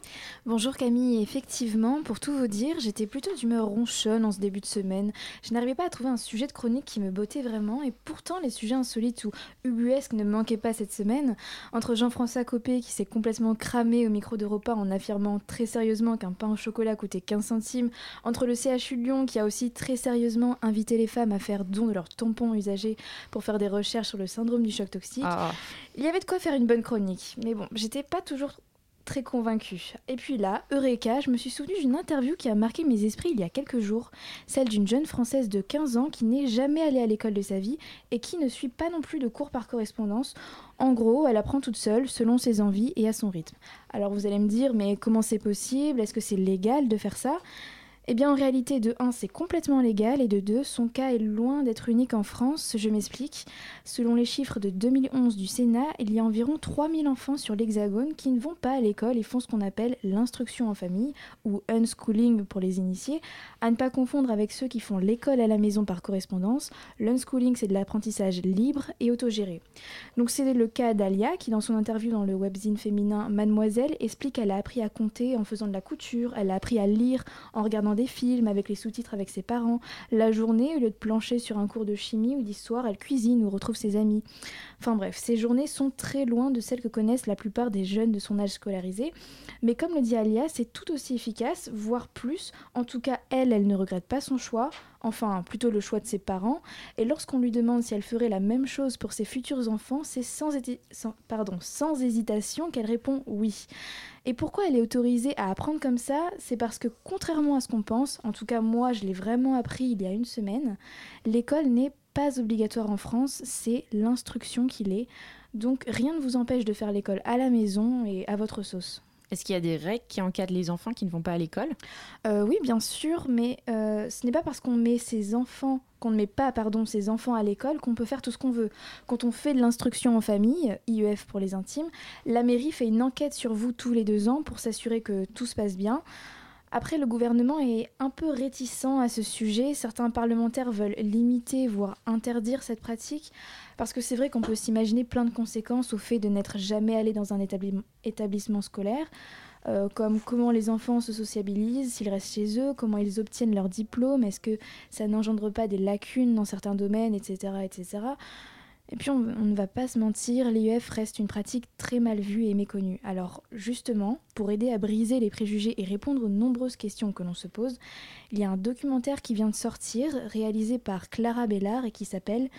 Bonjour Camille, effectivement, pour tout vous dire, j'étais plutôt d'humeur ronchonne en ce début de semaine. Je n'arrivais pas à trouver un sujet de chronique qui me bottait vraiment, et pourtant les sujets insolites ou ubuesques ne me manquaient pas cette semaine. Entre Jean-François Copé qui s'est complètement cramé au micro de repas en affirmant très sérieusement qu'un pain au chocolat coûtait 15 centimes, entre le CHU de Lyon qui a aussi très sérieusement invité les femmes à faire don de leurs tampons usagés pour faire des recherches sur le syndrome du choc toxique, Ah. Il y avait de quoi faire une bonne chronique. Mais bon, j'étais pas toujours très convaincue. Et puis là, Eureka, je me suis souvenue d'une interview qui a marqué mes esprits il y a quelques jours, celle d'une jeune Française de 15 ans qui n'est jamais allée à l'école de sa vie et qui ne suit pas non plus de cours par correspondance. En gros, elle apprend toute seule, selon ses envies et à son rythme. Alors vous allez me dire, mais comment c'est possible? Est-ce que c'est légal de faire ça? Eh bien, en réalité, de 1, c'est complètement légal, et de 2, son cas est loin d'être unique en France. Je m'explique. Selon les chiffres de 2011 du Sénat, il y a environ 3000 enfants sur l'Hexagone qui ne vont pas à l'école et font ce qu'on appelle l'instruction en famille, ou unschooling pour les initiés, à ne pas confondre avec ceux qui font l'école à la maison par correspondance. L'unschooling, c'est de l'apprentissage libre et autogéré. Donc, c'est le cas d'Alia, qui, dans son interview dans le webzine féminin Mademoiselle, explique qu'elle a appris à compter en faisant de la couture, elle a appris à lire en regardant des films avec les sous-titres avec ses parents. La journée, au lieu de plancher sur un cours de chimie ou d'histoire, elle cuisine ou retrouve ses amis. Enfin bref, ces journées sont très loin de celles que connaissent la plupart des jeunes de son âge scolarisé. Mais comme le dit Alia, c'est tout aussi efficace, voire plus. En tout cas, elle, elle ne regrette pas son choix, enfin plutôt le choix de ses parents. Et lorsqu'on lui demande si elle ferait la même chose pour ses futurs enfants, c'est sans, hésitation qu'elle répond oui. Et pourquoi elle est autorisée à apprendre comme ça? C'est parce que contrairement à ce qu'on pense, en tout cas moi je l'ai vraiment appris il y a une semaine, l'école n'est pas obligatoire en France, c'est l'instruction qui l'est. Donc rien ne vous empêche de faire l'école à la maison et à votre sauce. Est-ce qu'il y a des règles qui encadrent les enfants qui ne vont pas à l'école? Euh, oui, bien sûr, mais euh, ce n'est pas parce qu'on met ses enfants, qu'on ne met pas, pardon, ses enfants à l'école qu'on peut faire tout ce qu'on veut. Quand on fait de l'instruction en famille, IEF pour les intimes, la mairie fait une enquête sur vous tous les deux ans pour s'assurer que tout se passe bien. Après, le gouvernement est un peu réticent à ce sujet. Certains parlementaires veulent limiter, voire interdire cette pratique, parce que c'est vrai qu'on peut s'imaginer plein de conséquences au fait de n'être jamais allé dans un établi- établissement scolaire, euh, comme comment les enfants se sociabilisent, s'ils restent chez eux, comment ils obtiennent leur diplôme, est-ce que ça n'engendre pas des lacunes dans certains domaines, etc. etc. Et puis on, ne va pas se mentir, l'IEF reste une pratique très mal vue et méconnue. Alors justement, pour aider à briser les préjugés et répondre aux nombreuses questions que l'on se pose, il y a un documentaire qui vient de sortir, réalisé par Clara Bellard et qui s'appelle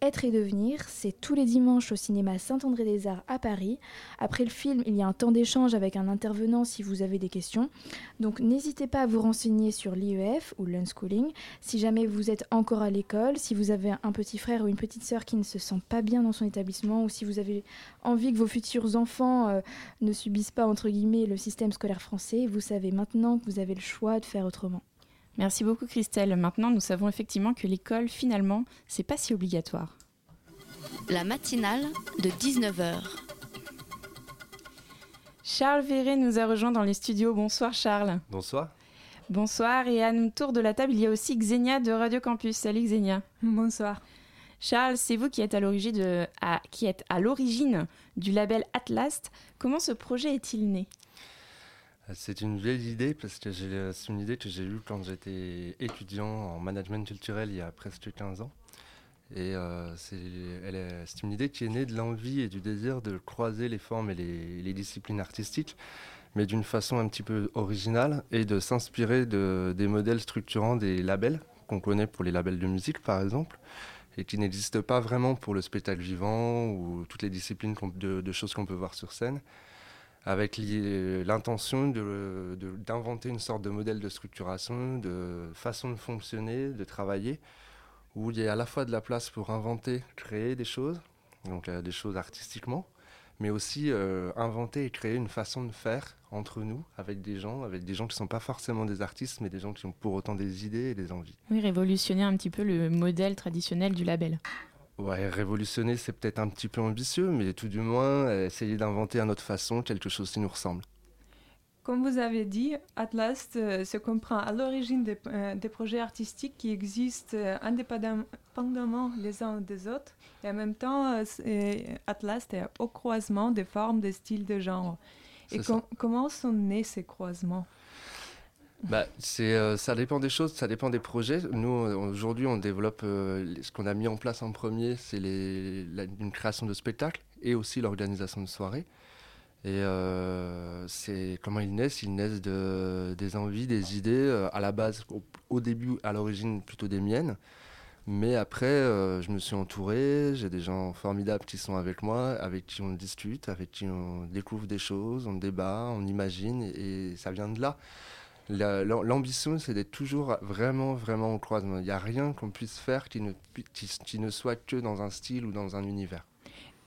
être et devenir, c'est tous les dimanches au cinéma Saint-André-des-Arts à Paris. Après le film, il y a un temps d'échange avec un intervenant si vous avez des questions. Donc n'hésitez pas à vous renseigner sur l'IEF ou l'unschooling. Si jamais vous êtes encore à l'école, si vous avez un petit frère ou une petite sœur qui ne se sent pas bien dans son établissement ou si vous avez envie que vos futurs enfants euh, ne subissent pas entre guillemets le système scolaire français, vous savez maintenant que vous avez le choix de faire autrement. Merci beaucoup Christelle. Maintenant, nous savons effectivement que l'école, finalement, c'est pas si obligatoire. La matinale de 19h. Charles Véret nous a rejoint dans les studios. Bonsoir Charles. Bonsoir. Bonsoir et à notre tour de la table, il y a aussi Xenia de Radio Campus. Salut Xenia. Bonsoir. Charles, c'est vous qui êtes à l'origine de- à- qui êtes à l'origine du label Atlas. Comment ce projet est-il né? C'est une vieille idée parce que j'ai- c'est une idée que j'ai eue quand j'étais étudiant en management culturel il y a presque 15 ans. Et euh, c'est une idée qui est née de l'envie et du désir de croiser les formes et les, disciplines artistiques, mais d'une façon un petit peu originale et de s'inspirer de, des modèles structurants des labels qu'on connaît pour les labels de musique par exemple et qui n'existent pas vraiment pour le spectacle vivant ou toutes les disciplines de choses qu'on peut voir sur scène avec l'i- l'intention d'inventer une sorte de modèle de structuration, de façon de fonctionner, de travailler, où il y a à la fois de la place pour inventer, créer des choses, donc euh, des choses artistiquement, mais aussi euh, inventer et créer une façon de faire entre nous, avec des gens, avec des gens qui ne sont pas forcément des artistes, mais des gens qui ont pour autant des idées et des envies. Oui, révolutionner un petit peu le modèle traditionnel du label. Ouais, révolutionner, c'est peut-être un petit peu ambitieux, mais tout du moins, euh, essayer d'inventer à notre façon quelque chose qui nous ressemble. Comme vous avez dit, Atlas euh, se comprend à l'origine des, euh, des projets artistiques qui existent indépendamment les uns des autres. Et en même temps, Atlas est au croisement des formes, des styles, de genre. Et ça. comment sont nés ces croisements? Bah, euh, ça dépend des choses, ça dépend des projets. Nous, euh, aujourd'hui, on développe euh, ce qu'on a mis en place en premier, c'est une création de spectacles et aussi l'organisation de soirées. Et c'est comment ils naissent? Ils naissent de, des envies, des idées, à la base, au, au début, à l'origine, plutôt des miennes. Mais après, je me suis entouré, j'ai des gens formidables qui sont avec moi, avec qui on discute, avec qui on découvre des choses, on débat, on imagine, et ça vient de là. La- l'am- L'ambition, c'est d'être toujours vraiment, vraiment au croisement. Il n'y a rien qu'on puisse faire qui ne, qui, qui ne soit que dans un style ou dans un univers.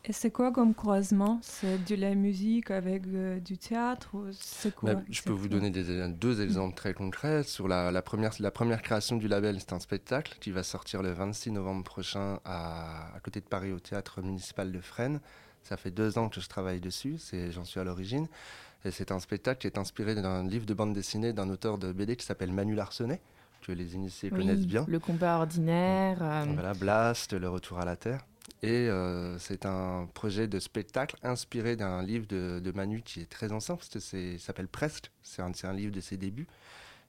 Et c'est quoi comme croisement? C'est de la musique avec euh, du théâtre ou C'est quoi? Mais je peux vous donner des- deux exemples très concrets. Sur la, la première, la première création du label, c'est un spectacle qui va sortir le 26 novembre prochain à, à côté de Paris au théâtre municipal de Fresnes. Ça fait deux ans que je travaille dessus, j'en suis à l'origine. Et c'est un spectacle qui est inspiré d'un livre de bande dessinée d'un auteur de BD qui s'appelle Manu Larsenet, que les initiés Oui, connaissent bien. Le combat ordinaire. euh, Voilà, Blast, Le Retour à la Terre. Et euh, c'est un projet de spectacle inspiré d'un livre de, de Manu qui est très ancien, parce que c'est- s'appelle Presque. C'est un, livre de ses débuts.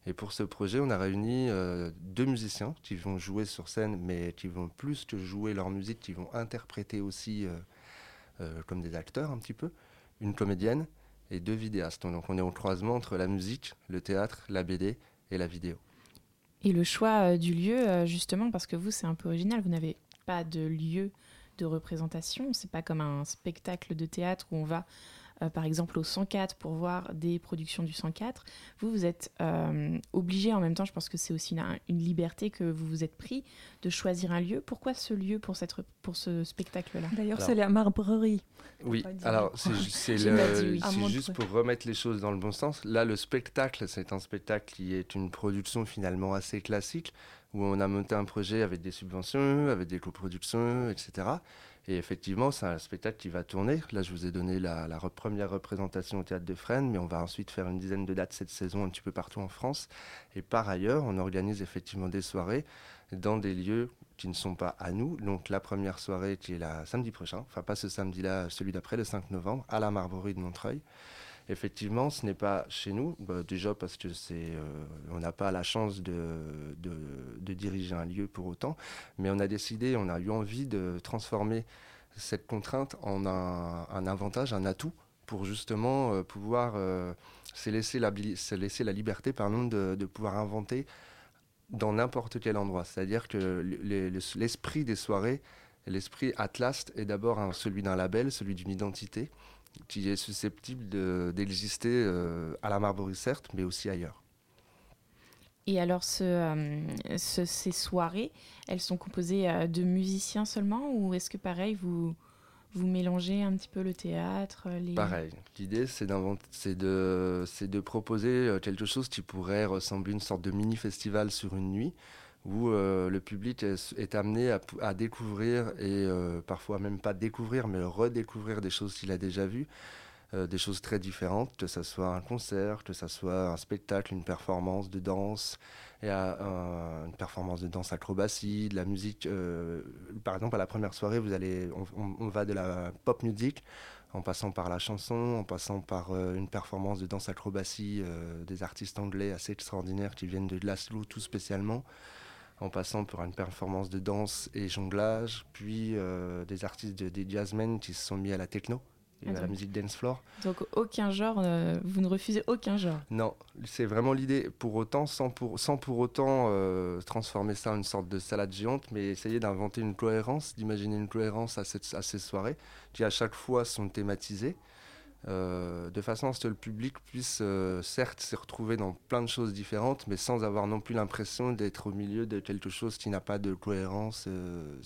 Et pour ce projet, on a réuni euh, deux musiciens qui vont jouer sur scène, mais qui vont plus que jouer leur musique, qui vont interpréter aussi euh, comme des acteurs un petit peu, une comédienne et deux vidéastes. Donc on est au croisement entre la musique, le théâtre, la BD et la vidéo. Et le choix euh, du lieu, euh, justement, parce que vous, c'est un peu original, vous n'avez pas de lieu de représentation, c'est pas comme un spectacle de théâtre où on va, euh, par exemple, au 104 pour voir des productions du 104. Vous, vous êtes euh, obligé en même temps, je pense que c'est aussi une, une liberté que vous vous êtes pris de choisir un lieu. Pourquoi ce lieu pour, cette, pour ce spectacle-là? D'ailleurs, c'est la marbrerie. Oui, alors c'est oui. juste pour remettre les choses dans le bon sens. Là, le spectacle, c'est un spectacle qui est une production finalement assez classique, où on a monté un projet avec des subventions, avec des coproductions, etc. Et effectivement, c'est un spectacle qui va tourner. Là, je vous ai donné la, la re- première représentation au Théâtre de Fresnes, mais on va ensuite faire une dizaine de dates cette saison un petit peu partout en France. Et par ailleurs, on organise effectivement des soirées dans des lieux qui ne sont pas à nous. Donc la première soirée qui est la samedi prochain, enfin pas ce samedi-là, celui d'après, le 5 novembre, à la Marbrerie de Montreuil. Effectivement, ce n'est pas chez nous, bah, déjà parce que c'est, euh, on n'a pas la chance de, de, diriger un lieu pour autant, mais on a décidé, on a eu envie de transformer cette contrainte en un, un avantage, un atout pour justement euh, pouvoir euh, se, laisser la, laisser la liberté pardon, de, de pouvoir inventer dans n'importe quel endroit. C'est-à-dire que le- le- le- l'esprit des soirées, l'esprit Atlas est d'abord celui d'un label, celui d'une identité, qui est susceptible de- d'exister euh, à la Marborie certes, mais aussi ailleurs. Et alors, ce, euh, ce- ces soirées, elles sont composées euh, de musiciens seulement ou est-ce que pareil, vous, vous mélangez un petit peu le théâtre les... Pareil, l'idée c'est de, de proposer quelque chose qui pourrait ressembler à une sorte de mini-festival sur une nuit, où euh, le public est, amené à, découvrir, et euh, parfois même pas découvrir, mais redécouvrir des choses qu'il a déjà vues, euh, des choses très différentes, que ce soit un concert, que ce soit un spectacle, une performance de danse, et à, un- une performance de danse acrobatie, de la musique. par exemple, à la première soirée, vous allez, on, on- va de la pop music en passant par la chanson, en passant par une performance de danse acrobatie des artistes anglais assez extraordinaires qui viennent de Glasgow tout spécialement, en passant par une performance de danse et jonglage, puis euh, des artistes, de- des jazzmen qui se sont mis à la techno et Ah, à la musique dance floor. Donc aucun genre, euh, vous ne refusez aucun genre? Non, c'est vraiment l'idée. Pour autant, sans pour, sans pour autant euh, transformer ça en une sorte de salade géante, mais essayer d'inventer une cohérence, d'imaginer une cohérence à, cette, à ces soirées, qui à chaque fois sont thématisées, euh, de façon à ce que le public puisse, euh, certes, se retrouver dans plein de choses différentes, mais sans avoir non plus l'impression d'être au milieu de quelque chose qui n'a pas de cohérence, euh,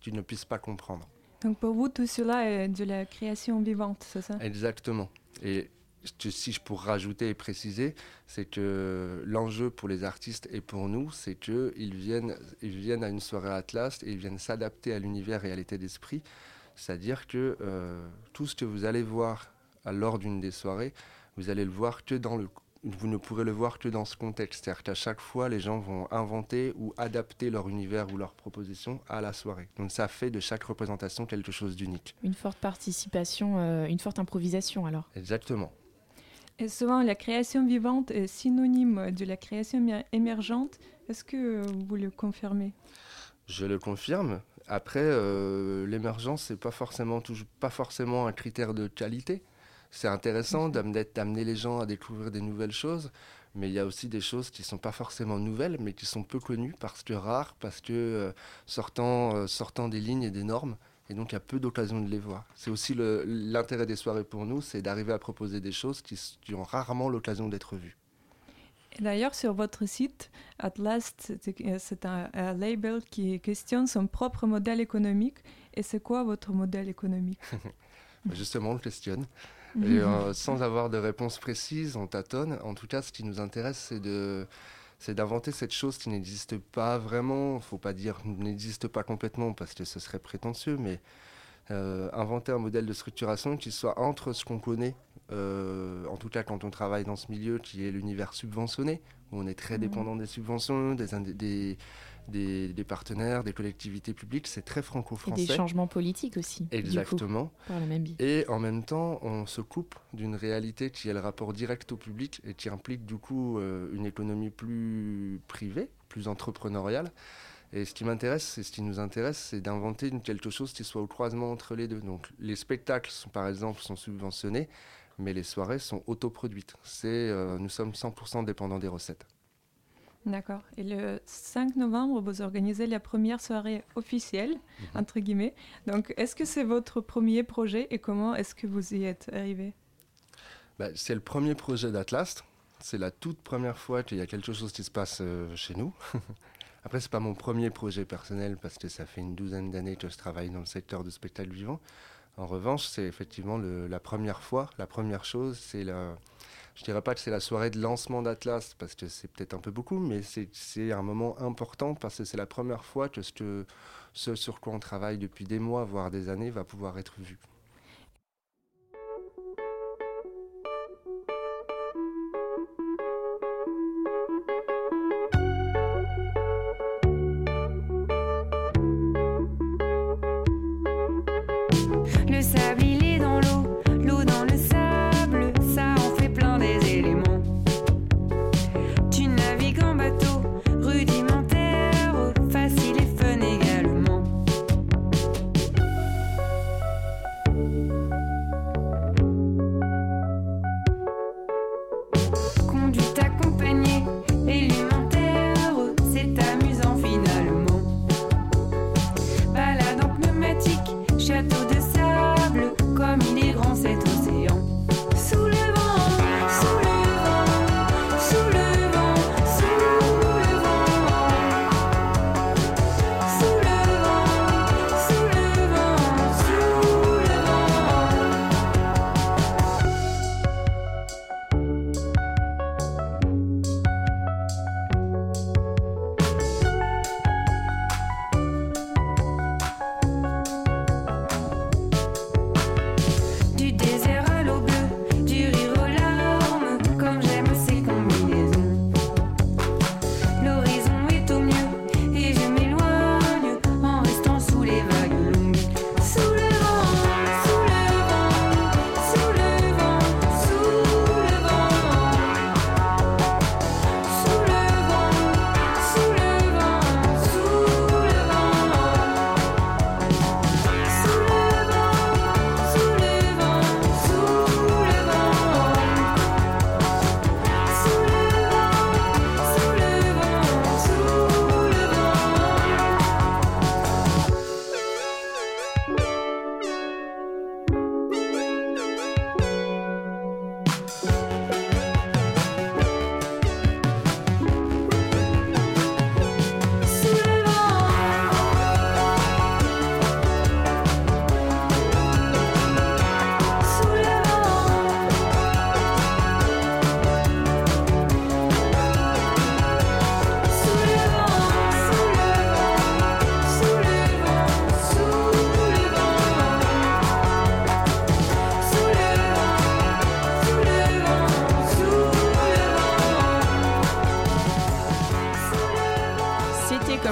qu'il ne puisse pas comprendre. Donc pour vous, tout cela est de la création vivante, c'est ça? Exactement. Et si je pourrais rajouter et préciser, c'est que l'enjeu pour les artistes et pour nous, c'est qu'ils viennent, ils viennent à une soirée Atlas et ils viennent s'adapter à l'univers et à l'état d'esprit. C'est-à-dire que euh, tout ce que vous allez voir lors d'une des soirées, vous allez le voir que dans le vous ne pourrez le voir que dans ce contexte. C'est-à-dire qu'à chaque fois, les gens vont inventer ou adapter leur univers ou leur proposition à la soirée. Donc ça fait de chaque représentation quelque chose d'unique. Une forte participation, euh, une forte improvisation alors. Exactement. Et souvent, la création vivante est synonyme de la création émer- émergente. Est-ce que vous le confirmez? Je le confirme. Après, euh, l'émergence, c'est pas forcément toujours, pas forcément un critère de qualité. C'est intéressant d'amener les gens à découvrir des nouvelles choses, mais il y a aussi des choses qui sont pas forcément nouvelles, mais qui sont peu connues parce que rares, parce que euh, sortant, euh, sortant des lignes et des normes, et donc il y a peu d'occasions de les voir. C'est aussi l'intérêt des soirées pour nous, c'est d'arriver à proposer des choses qui, ont rarement l'occasion d'être vues. D'ailleurs, sur votre site, Atlas, c'est c'est un, un label qui questionne son propre modèle économique. Et c'est quoi votre modèle économique? Justement, on le questionne. Mhm. Et euh, sans avoir de réponse précise, on tâtonne. En tout cas, ce qui nous intéresse, c'est de c'est d'inventer cette chose qui n'existe pas vraiment. Faut pas dire n'existe pas complètement parce que ce serait prétentieux, mais euh, inventer un modèle de structuration qui soit entre ce qu'on connaît, euh, en tout cas quand on travaille dans ce milieu, qui est l'univers subventionné, où on est très Mhm. dépendant des subventions, des, des, des partenaires, des collectivités publiques. C'est très Et franco-français. des changements politiques aussi. du coup, Exactement. par le même biais. Et en même temps, on se coupe d'une réalité qui est le rapport direct au public et qui implique du coup euh, une économie plus privée, plus entrepreneuriale. Et ce qui m'intéresse, et ce qui nous intéresse, c'est d'inventer quelque chose qui soit au croisement entre les deux. Donc les spectacles, sont, par exemple, sont subventionnés, mais les soirées sont autoproduites. C'est, euh, nous sommes 100% dépendants des recettes. D'accord. Et le 5 novembre, vous organisez la première soirée officielle, entre guillemets. Donc, est-ce que c'est votre premier projet et comment est-ce que vous y êtes arrivé Bah, c'est le premier projet d'Atlas. C'est la toute première fois qu'il y a quelque chose qui se passe euh, chez nous. Après, c'est pas mon premier projet personnel parce que ça fait une douzaine d'années que je travaille dans le secteur du spectacle vivant. En revanche, c'est effectivement le- la première fois. La première chose, c'est la. Je dirais pas que c'est la soirée de lancement d'Atlas parce que c'est peut-être un peu beaucoup, mais c'est- c'est un moment important parce que c'est la première fois que ce, que ce sur quoi on travaille depuis des mois, voire des années, va pouvoir être vu.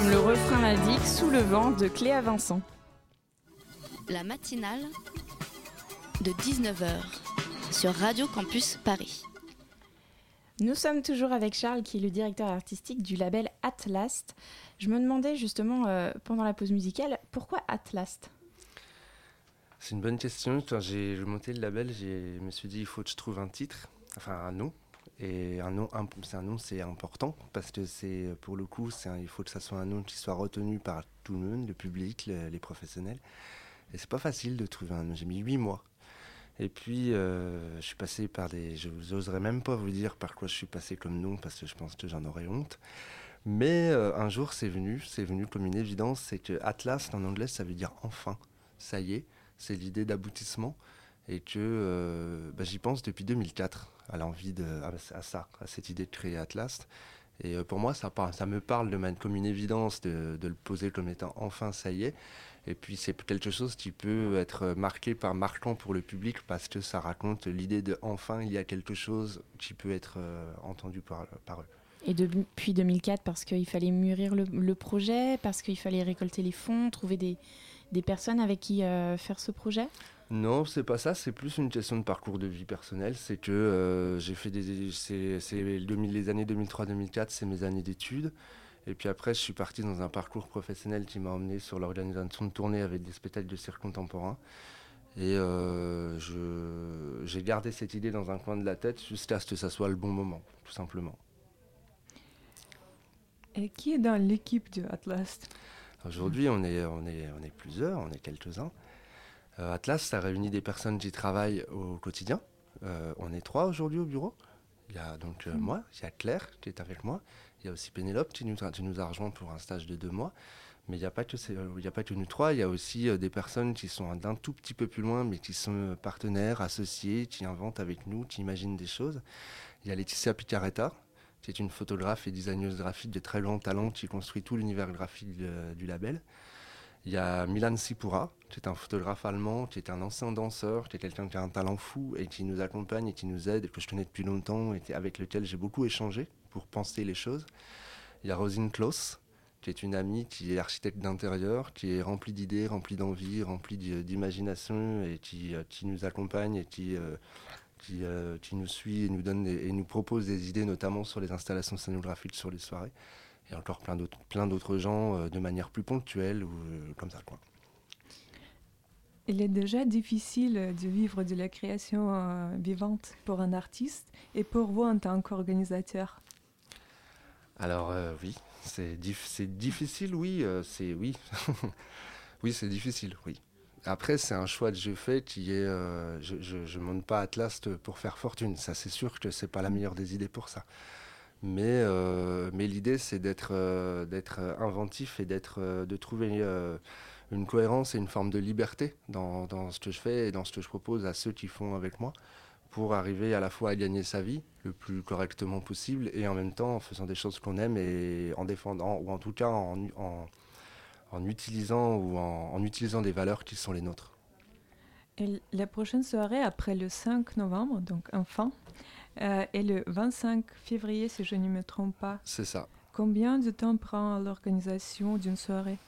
Comme le refrain l'indique, Sous le vent de Cléa Vincent. La matinale de 19h sur Radio Campus Paris. Nous sommes toujours avec Charles, qui est le directeur artistique du label Atlas. Je me demandais justement, euh, pendant la pause musicale, pourquoi Atlas C'est une bonne question. Quand j'ai monté le label, je me suis dit il faut que je trouve un titre, enfin un nom. Et un nom, c'est un nom, c'est important parce que c'est pour le coup, il faut que ça soit un nom qui soit retenu par tout le monde, le public, le- les professionnels. Et c'est pas facile de trouver un nom. J'ai mis huit mois. Et puis, euh, je suis passé par des. Je n'oserais même pas vous dire par quoi je suis passé comme nom parce que je pense que j'en aurais honte. Mais euh, un jour, c'est venu, c'est venu comme une évidence, c'est que Atlas en anglais, ça veut dire enfin. Ça y est, c'est l'idée d'aboutissement et que euh, bah, j'y pense depuis 2004 à l'envie de à, ça, à cette idée de créer Atlas. Et euh, pour moi, ça, me parle de manière comme une évidence de, le poser comme étant enfin ça y est. Et puis c'est quelque chose qui peut être marqué par marquant pour le public parce que ça raconte l'idée de enfin il y a quelque chose qui peut être euh, entendu par, eux. Et depuis 2004, parce qu'il fallait mûrir le, projet, parce qu'il fallait récolter les fonds, trouver des, personnes avec qui faire ce projet? Non, c'est pas ça, c'est plus une question de parcours de vie personnel. C'est que euh, j'ai fait des. C'est les 2000 les années 2003-2004, c'est mes années d'études. Et puis après, je suis parti dans un parcours professionnel qui m'a emmené sur l'organisation de tournées avec des spectacles de cirque contemporain. Et euh, j'ai gardé cette idée dans un coin de la tête jusqu'à ce que ça soit le bon moment, tout simplement. Et qui est dans l'équipe de Atlas Aujourd'hui, on est, on, est, on est plusieurs, on est quelques-uns. Euh, Atlas, ça réunit des personnes qui travaillent au quotidien. Euh, on est trois aujourd'hui au bureau. Il y a donc euh, Mhm. moi, il y a Claire qui est avec moi. Il y a aussi Pénélope qui nous, a- qui nous a rejoint pour un stage de deux mois. Mais il n'y a, pas que ces- il y a pas que nous trois, il y a aussi des personnes qui sont d'un tout petit peu plus loin, mais qui sont partenaires, associés, qui inventent avec nous, qui imaginent des choses. Il y a Laetitia Picaretta, qui est une photographe et designeuse graphique de très grand talent, qui construit tout l'univers graphique de- du label. Il y a Milan Sipura, qui est un photographe allemand, qui est un ancien danseur, qui est quelqu'un qui a un talent fou et qui nous accompagne et qui nous aide, que je connais depuis longtemps et avec lequel j'ai beaucoup échangé pour penser les choses. Il y a Rosine Klaus, qui est une amie qui est architecte d'intérieur, qui est remplie d'idées, remplie d'envie, remplie d'i- d'imagination et qui, euh, qui nous accompagne et qui, euh, euh, qui nous suit et nous, donne des- et nous propose des idées, notamment sur les installations scénographiques sur les soirées. Et encore plein d'autres, gens de manière plus ponctuelle ou comme ça. Il est déjà difficile de vivre de la création euh, vivante pour un artiste et pour vous en tant qu'organisateur. Alors euh, oui, c'est, dif- c'est difficile, oui, euh, c'est oui, oui, c'est difficile, oui. Après, c'est un choix que j'ai fait qui est, je, je, je monte pas Atlas pour faire fortune. Ça, c'est sûr que c'est pas la meilleure des idées pour ça. Mais, mais l'idée, c'est d'être, d'être inventif et d'être, de trouver une cohérence et une forme de liberté dans, dans ce que je fais et dans ce que je propose à ceux qui font avec moi pour arriver à la fois à gagner sa vie le plus correctement possible et en même temps en faisant des choses qu'on aime et en défendant, ou en tout cas en, en, en utilisant, ou en, en utilisant des valeurs qui sont les nôtres. Et la prochaine soirée, après le 5 novembre, donc enfin, euh, est le 25 février, si je ne me trompe pas. C'est ça. Combien de temps prend l'organisation d'une soirée?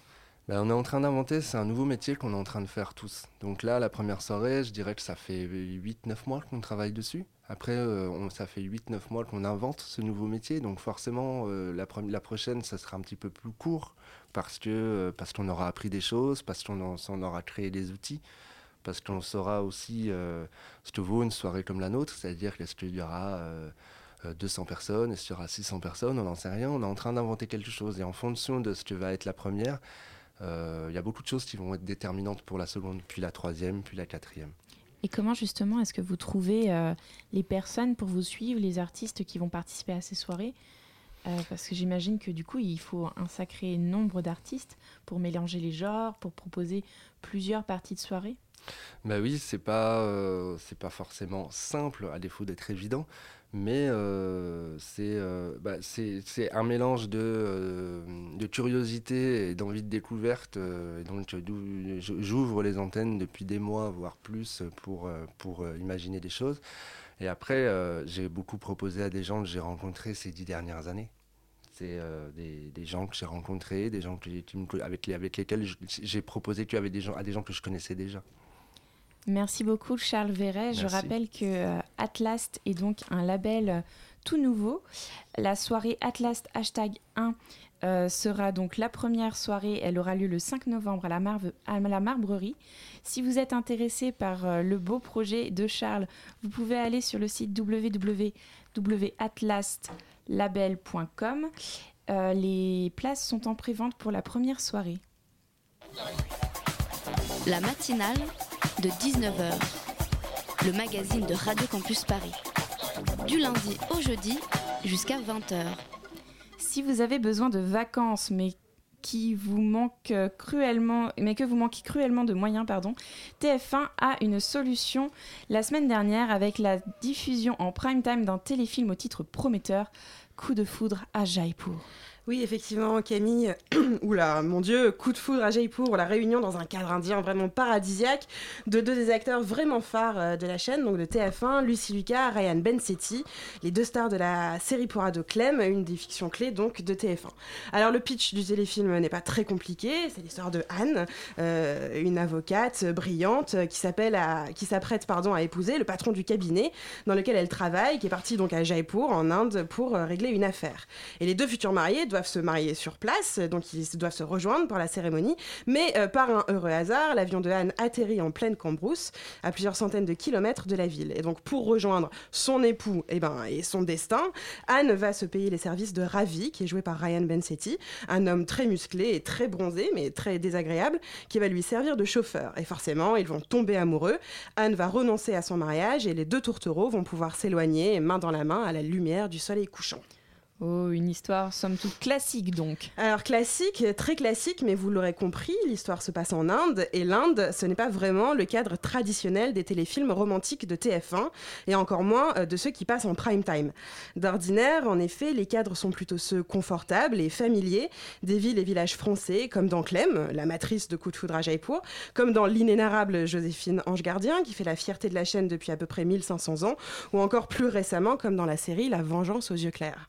Ben, on est en train d'inventer, c'est un nouveau métier qu'on est en train de faire tous. Donc là, la première soirée, je dirais que ça fait 8-9 mois qu'on travaille dessus. Après, euh, ça fait 8-9 mois qu'on invente ce nouveau métier. Donc forcément, euh, la, prochaine, ça sera un petit peu plus court parce que euh, parce qu'on aura appris des choses, parce qu'on aura créé des outils, parce qu'on saura aussi ce que vaut une soirée comme la nôtre. C'est-à-dire qu'est-ce qu'il y aura... euh, euh, 200 personnes, est-ce qu'il y aura 600 personnes, on n'en sait rien, on est en train d'inventer quelque chose. Et en fonction de ce que va être la première, il y a beaucoup de choses qui vont être déterminantes pour la seconde, puis la troisième, puis la quatrième. Et comment justement est-ce que vous trouvez euh, les personnes pour vous suivre, les artistes qui vont participer à ces soirées? Euh, Parce que j'imagine que du coup, il faut un sacré nombre d'artistes pour mélanger les genres, pour proposer plusieurs parties de soirée. Bah oui, c'est pas, euh, c'est pas forcément simple, à défaut d'être évident, mais euh, c'est euh, bah, un mélange de, euh, de curiosité et d'envie de découverte. euh, donc, j'ouvre les antennes depuis des mois, voire plus, pour, euh, pour imaginer des choses. Et après, j'ai beaucoup proposé à des gens que j'ai rencontrés ces dix dernières années. C'est des, des gens que j'ai rencontrés, des gens que avec, avec lesquels j'ai proposé que avec des gens, à des gens que je connaissais déjà. Merci beaucoup Charles Verret. Je rappelle que euh, Atlas est donc un label euh, tout nouveau. La soirée Atlas hashtag 1 euh, sera donc la première soirée. Elle aura lieu le 5 novembre à la, Marve- à la Marbrerie. Si vous êtes intéressé par euh, le beau projet de Charles, vous pouvez aller sur le site www.atlaslabel.com. Euh, les places sont en prévente pour la première soirée. La matinale de 19h, le magazine de Radio Campus Paris. Du lundi au jeudi jusqu'à 20h. Si vous avez besoin de vacances, mais qui vous manque euh, cruellement, mais que vous manquez cruellement de moyens, pardon, TF1 a une solution la semaine dernière avec la diffusion en prime time d'un téléfilm au titre prometteur, Coup de foudre à Jaipur. Oui, effectivement, Camille. Oula, mon Dieu, coup de foudre à Jaipur, la réunion dans un cadre indien vraiment paradisiaque de deux des acteurs vraiment phares euh, de la chaîne, donc de TF1, Lucie Lucas, Ryan Bensetti, les deux stars de la série pour ado Clem, une des fictions clés donc de TF1. Alors le pitch du téléfilm n'est pas très compliqué, c'est l'histoire de Anne, euh, une avocate brillante qui qui s'apprête à épouser le patron du cabinet dans lequel elle travaille, qui est parti donc à Jaipur en Inde pour euh, régler une affaire. Et les deux futurs mariés doivent se marier sur place, donc ils doivent se rejoindre pour la cérémonie. Mais euh, par un heureux hasard, l'avion de Anne atterrit en pleine Cambrousse, à plusieurs centaines de kilomètres de la ville. Et donc pour rejoindre son époux et, ben, et son destin, Anne va se payer les services de Ravi, qui est joué par Ryan Bensetti, un homme très musclé et très bronzé, mais très désagréable, qui va lui servir de chauffeur. Et forcément, ils vont tomber amoureux. Anne va renoncer à son mariage et les deux tourtereaux vont pouvoir s'éloigner main dans la main à la lumière du soleil couchant. Oh, une histoire somme toute classique donc. Alors classique, très classique, mais vous l'aurez compris, l'histoire se passe en Inde, et l'Inde, ce n'est pas vraiment le cadre traditionnel des téléfilms romantiques de TF1, et encore moins euh, de ceux qui passent en prime time. D'ordinaire, en effet, les cadres sont plutôt ceux confortables et familiers des villes et villages français, comme dans Clem, la matrice de Coup de foudre à Jaipur, comme dans l'inénarrable Joséphine Ange Gardien, qui fait la fierté de la chaîne depuis à peu près 1500 ans, ou encore plus récemment, comme dans la série La Vengeance aux yeux clairs.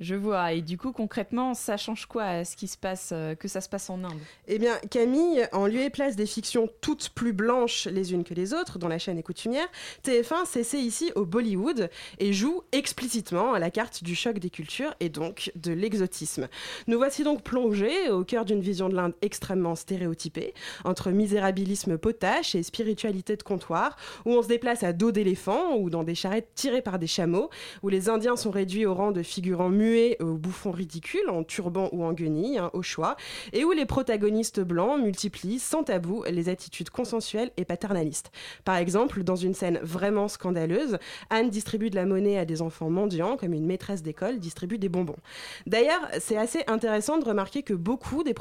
Je vois. Et du coup, concrètement, ça change quoi à ce qui se passe, euh, que ça se passe en Inde? Eh bien, Camille, en lieu et place des fictions toutes plus blanches les unes que les autres, dont la chaîne est coutumière, TF1 s'essaie ici au Bollywood et joue explicitement à la carte du choc des cultures et donc de l'exotisme. Nous voici donc plongés au cœur d'une vision de l'Inde extrêmement stéréotypée, entre misérabilisme potache et spiritualité de comptoir, où on se déplace à dos d'éléphant ou dans des charrettes tirées par des chameaux, où les Indiens sont réduits au rang de figurants muets aux bouffons ridicules, en turban ou en guenilles, hein, au choix, et où les protagonistes blancs multiplient sans tabou les attitudes consensuelles et paternalistes. Par exemple, dans une scène vraiment scandaleuse, Anne distribue de la monnaie à des enfants mendiants, comme une maîtresse d'école distribue des bonbons. D'ailleurs, c'est assez intéressant de remarquer que beaucoup des,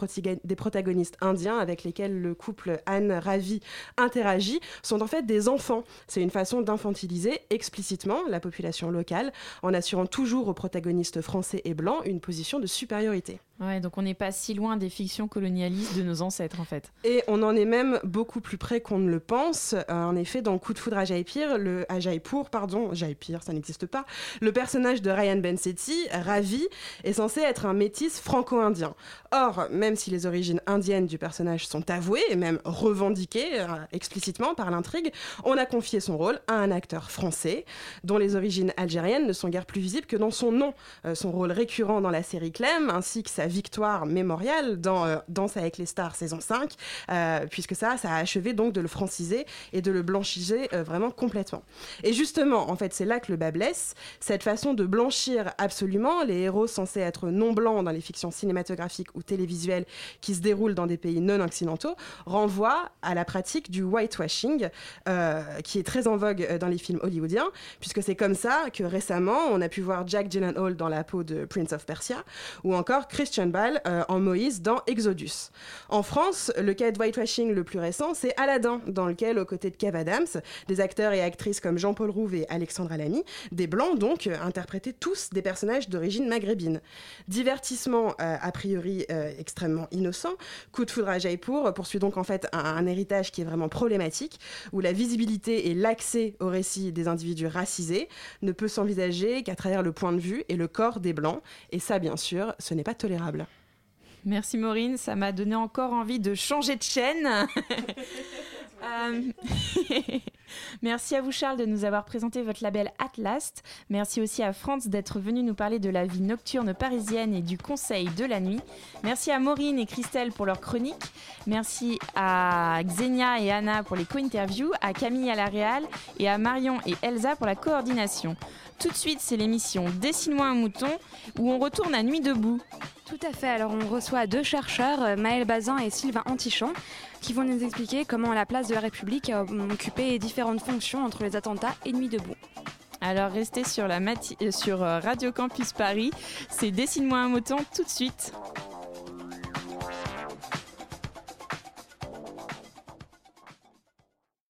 des protagonistes indiens avec lesquels le couple Anne-Ravi interagit sont en fait des enfants. C'est une façon d'infantiliser explicitement la population locale en assurant toujours aux protagonistes français et blancs une position de supériorité. Ouais, donc on n'est pas si loin des fictions colonialistes de nos ancêtres en fait. Et on en est même beaucoup plus près qu'on ne le pense. Euh, en effet, dans Coup de foudre à Jaipur, le, à Jaipur, pardon, Jaipur, ça n'existe pas, le personnage de Ryan Bensetti, Ravi, est censé être un métis franco-indien. Or, même si les origines indiennes du personnage sont avouées et même revendiquées euh, explicitement par l'intrigue, on a confié son rôle à un acteur français, dont les origines algériennes ne sont guère plus visibles que dans son nom. Euh, son rôle récurrent dans la série Clem, ainsi que sa victoire mémoriale dans euh, Danse avec les stars saison 5, euh, puisque ça, ça a achevé donc de le franciser et de le blanchiser euh, vraiment complètement. Et justement, en fait, c'est là que le bas blesse. Cette façon de blanchir absolument les héros censés être non blancs dans les fictions cinématographiques ou télévisuelles qui se déroulent dans des pays non occidentaux renvoie à la pratique du whitewashing, euh, qui est très en vogue dans les films hollywoodiens, puisque c'est comme ça que récemment, on a pu voir Jack Gyllenhaal dans la peau de Prince of Persia, ou encore Christian Euh, en Moïse dans Exodus. En France, le cas de whitewashing le plus récent, c'est Aladdin, dans lequel, aux côtés de Kev Adams, des acteurs et actrices comme Jean-Paul Rouve et Alexandra Lamy, des blancs donc, euh, interprétaient tous des personnages d'origine maghrébine. Divertissement euh, a priori extrêmement innocent, Coup de foudre à Jaipur poursuit donc en fait un, un héritage qui est vraiment problématique, où la visibilité et l'accès au récit des individus racisés ne peut s'envisager qu'à travers le point de vue et le corps des blancs, et ça bien sûr, ce n'est pas tolérable. Merci Maureen, ça m'a donné encore envie de changer de chaîne. Euh, Merci à vous Charles de nous avoir présenté votre label Atlas. Merci aussi à Franz d'être venu nous parler de la vie nocturne parisienne et du conseil de la nuit. Merci à Maureen et Christelle pour leur chronique. Merci à Xenia et Anna pour les co-interviews, à Camille à la réal et à Marion et Elsa pour la coordination. Tout de suite, c'est l'émission Dessine-moi un mouton où on retourne à Nuit debout. Tout à fait, alors on reçoit deux chercheurs, euh, Maël Bazin et Sylvain Antichamp, qui vont nous expliquer comment la place de la République a occupé différentes fonctions entre les attentats et Nuit debout. Alors restez sur, la mati- euh, sur euh, Radio Campus Paris, c'est Dessine-moi un mouton tout de suite.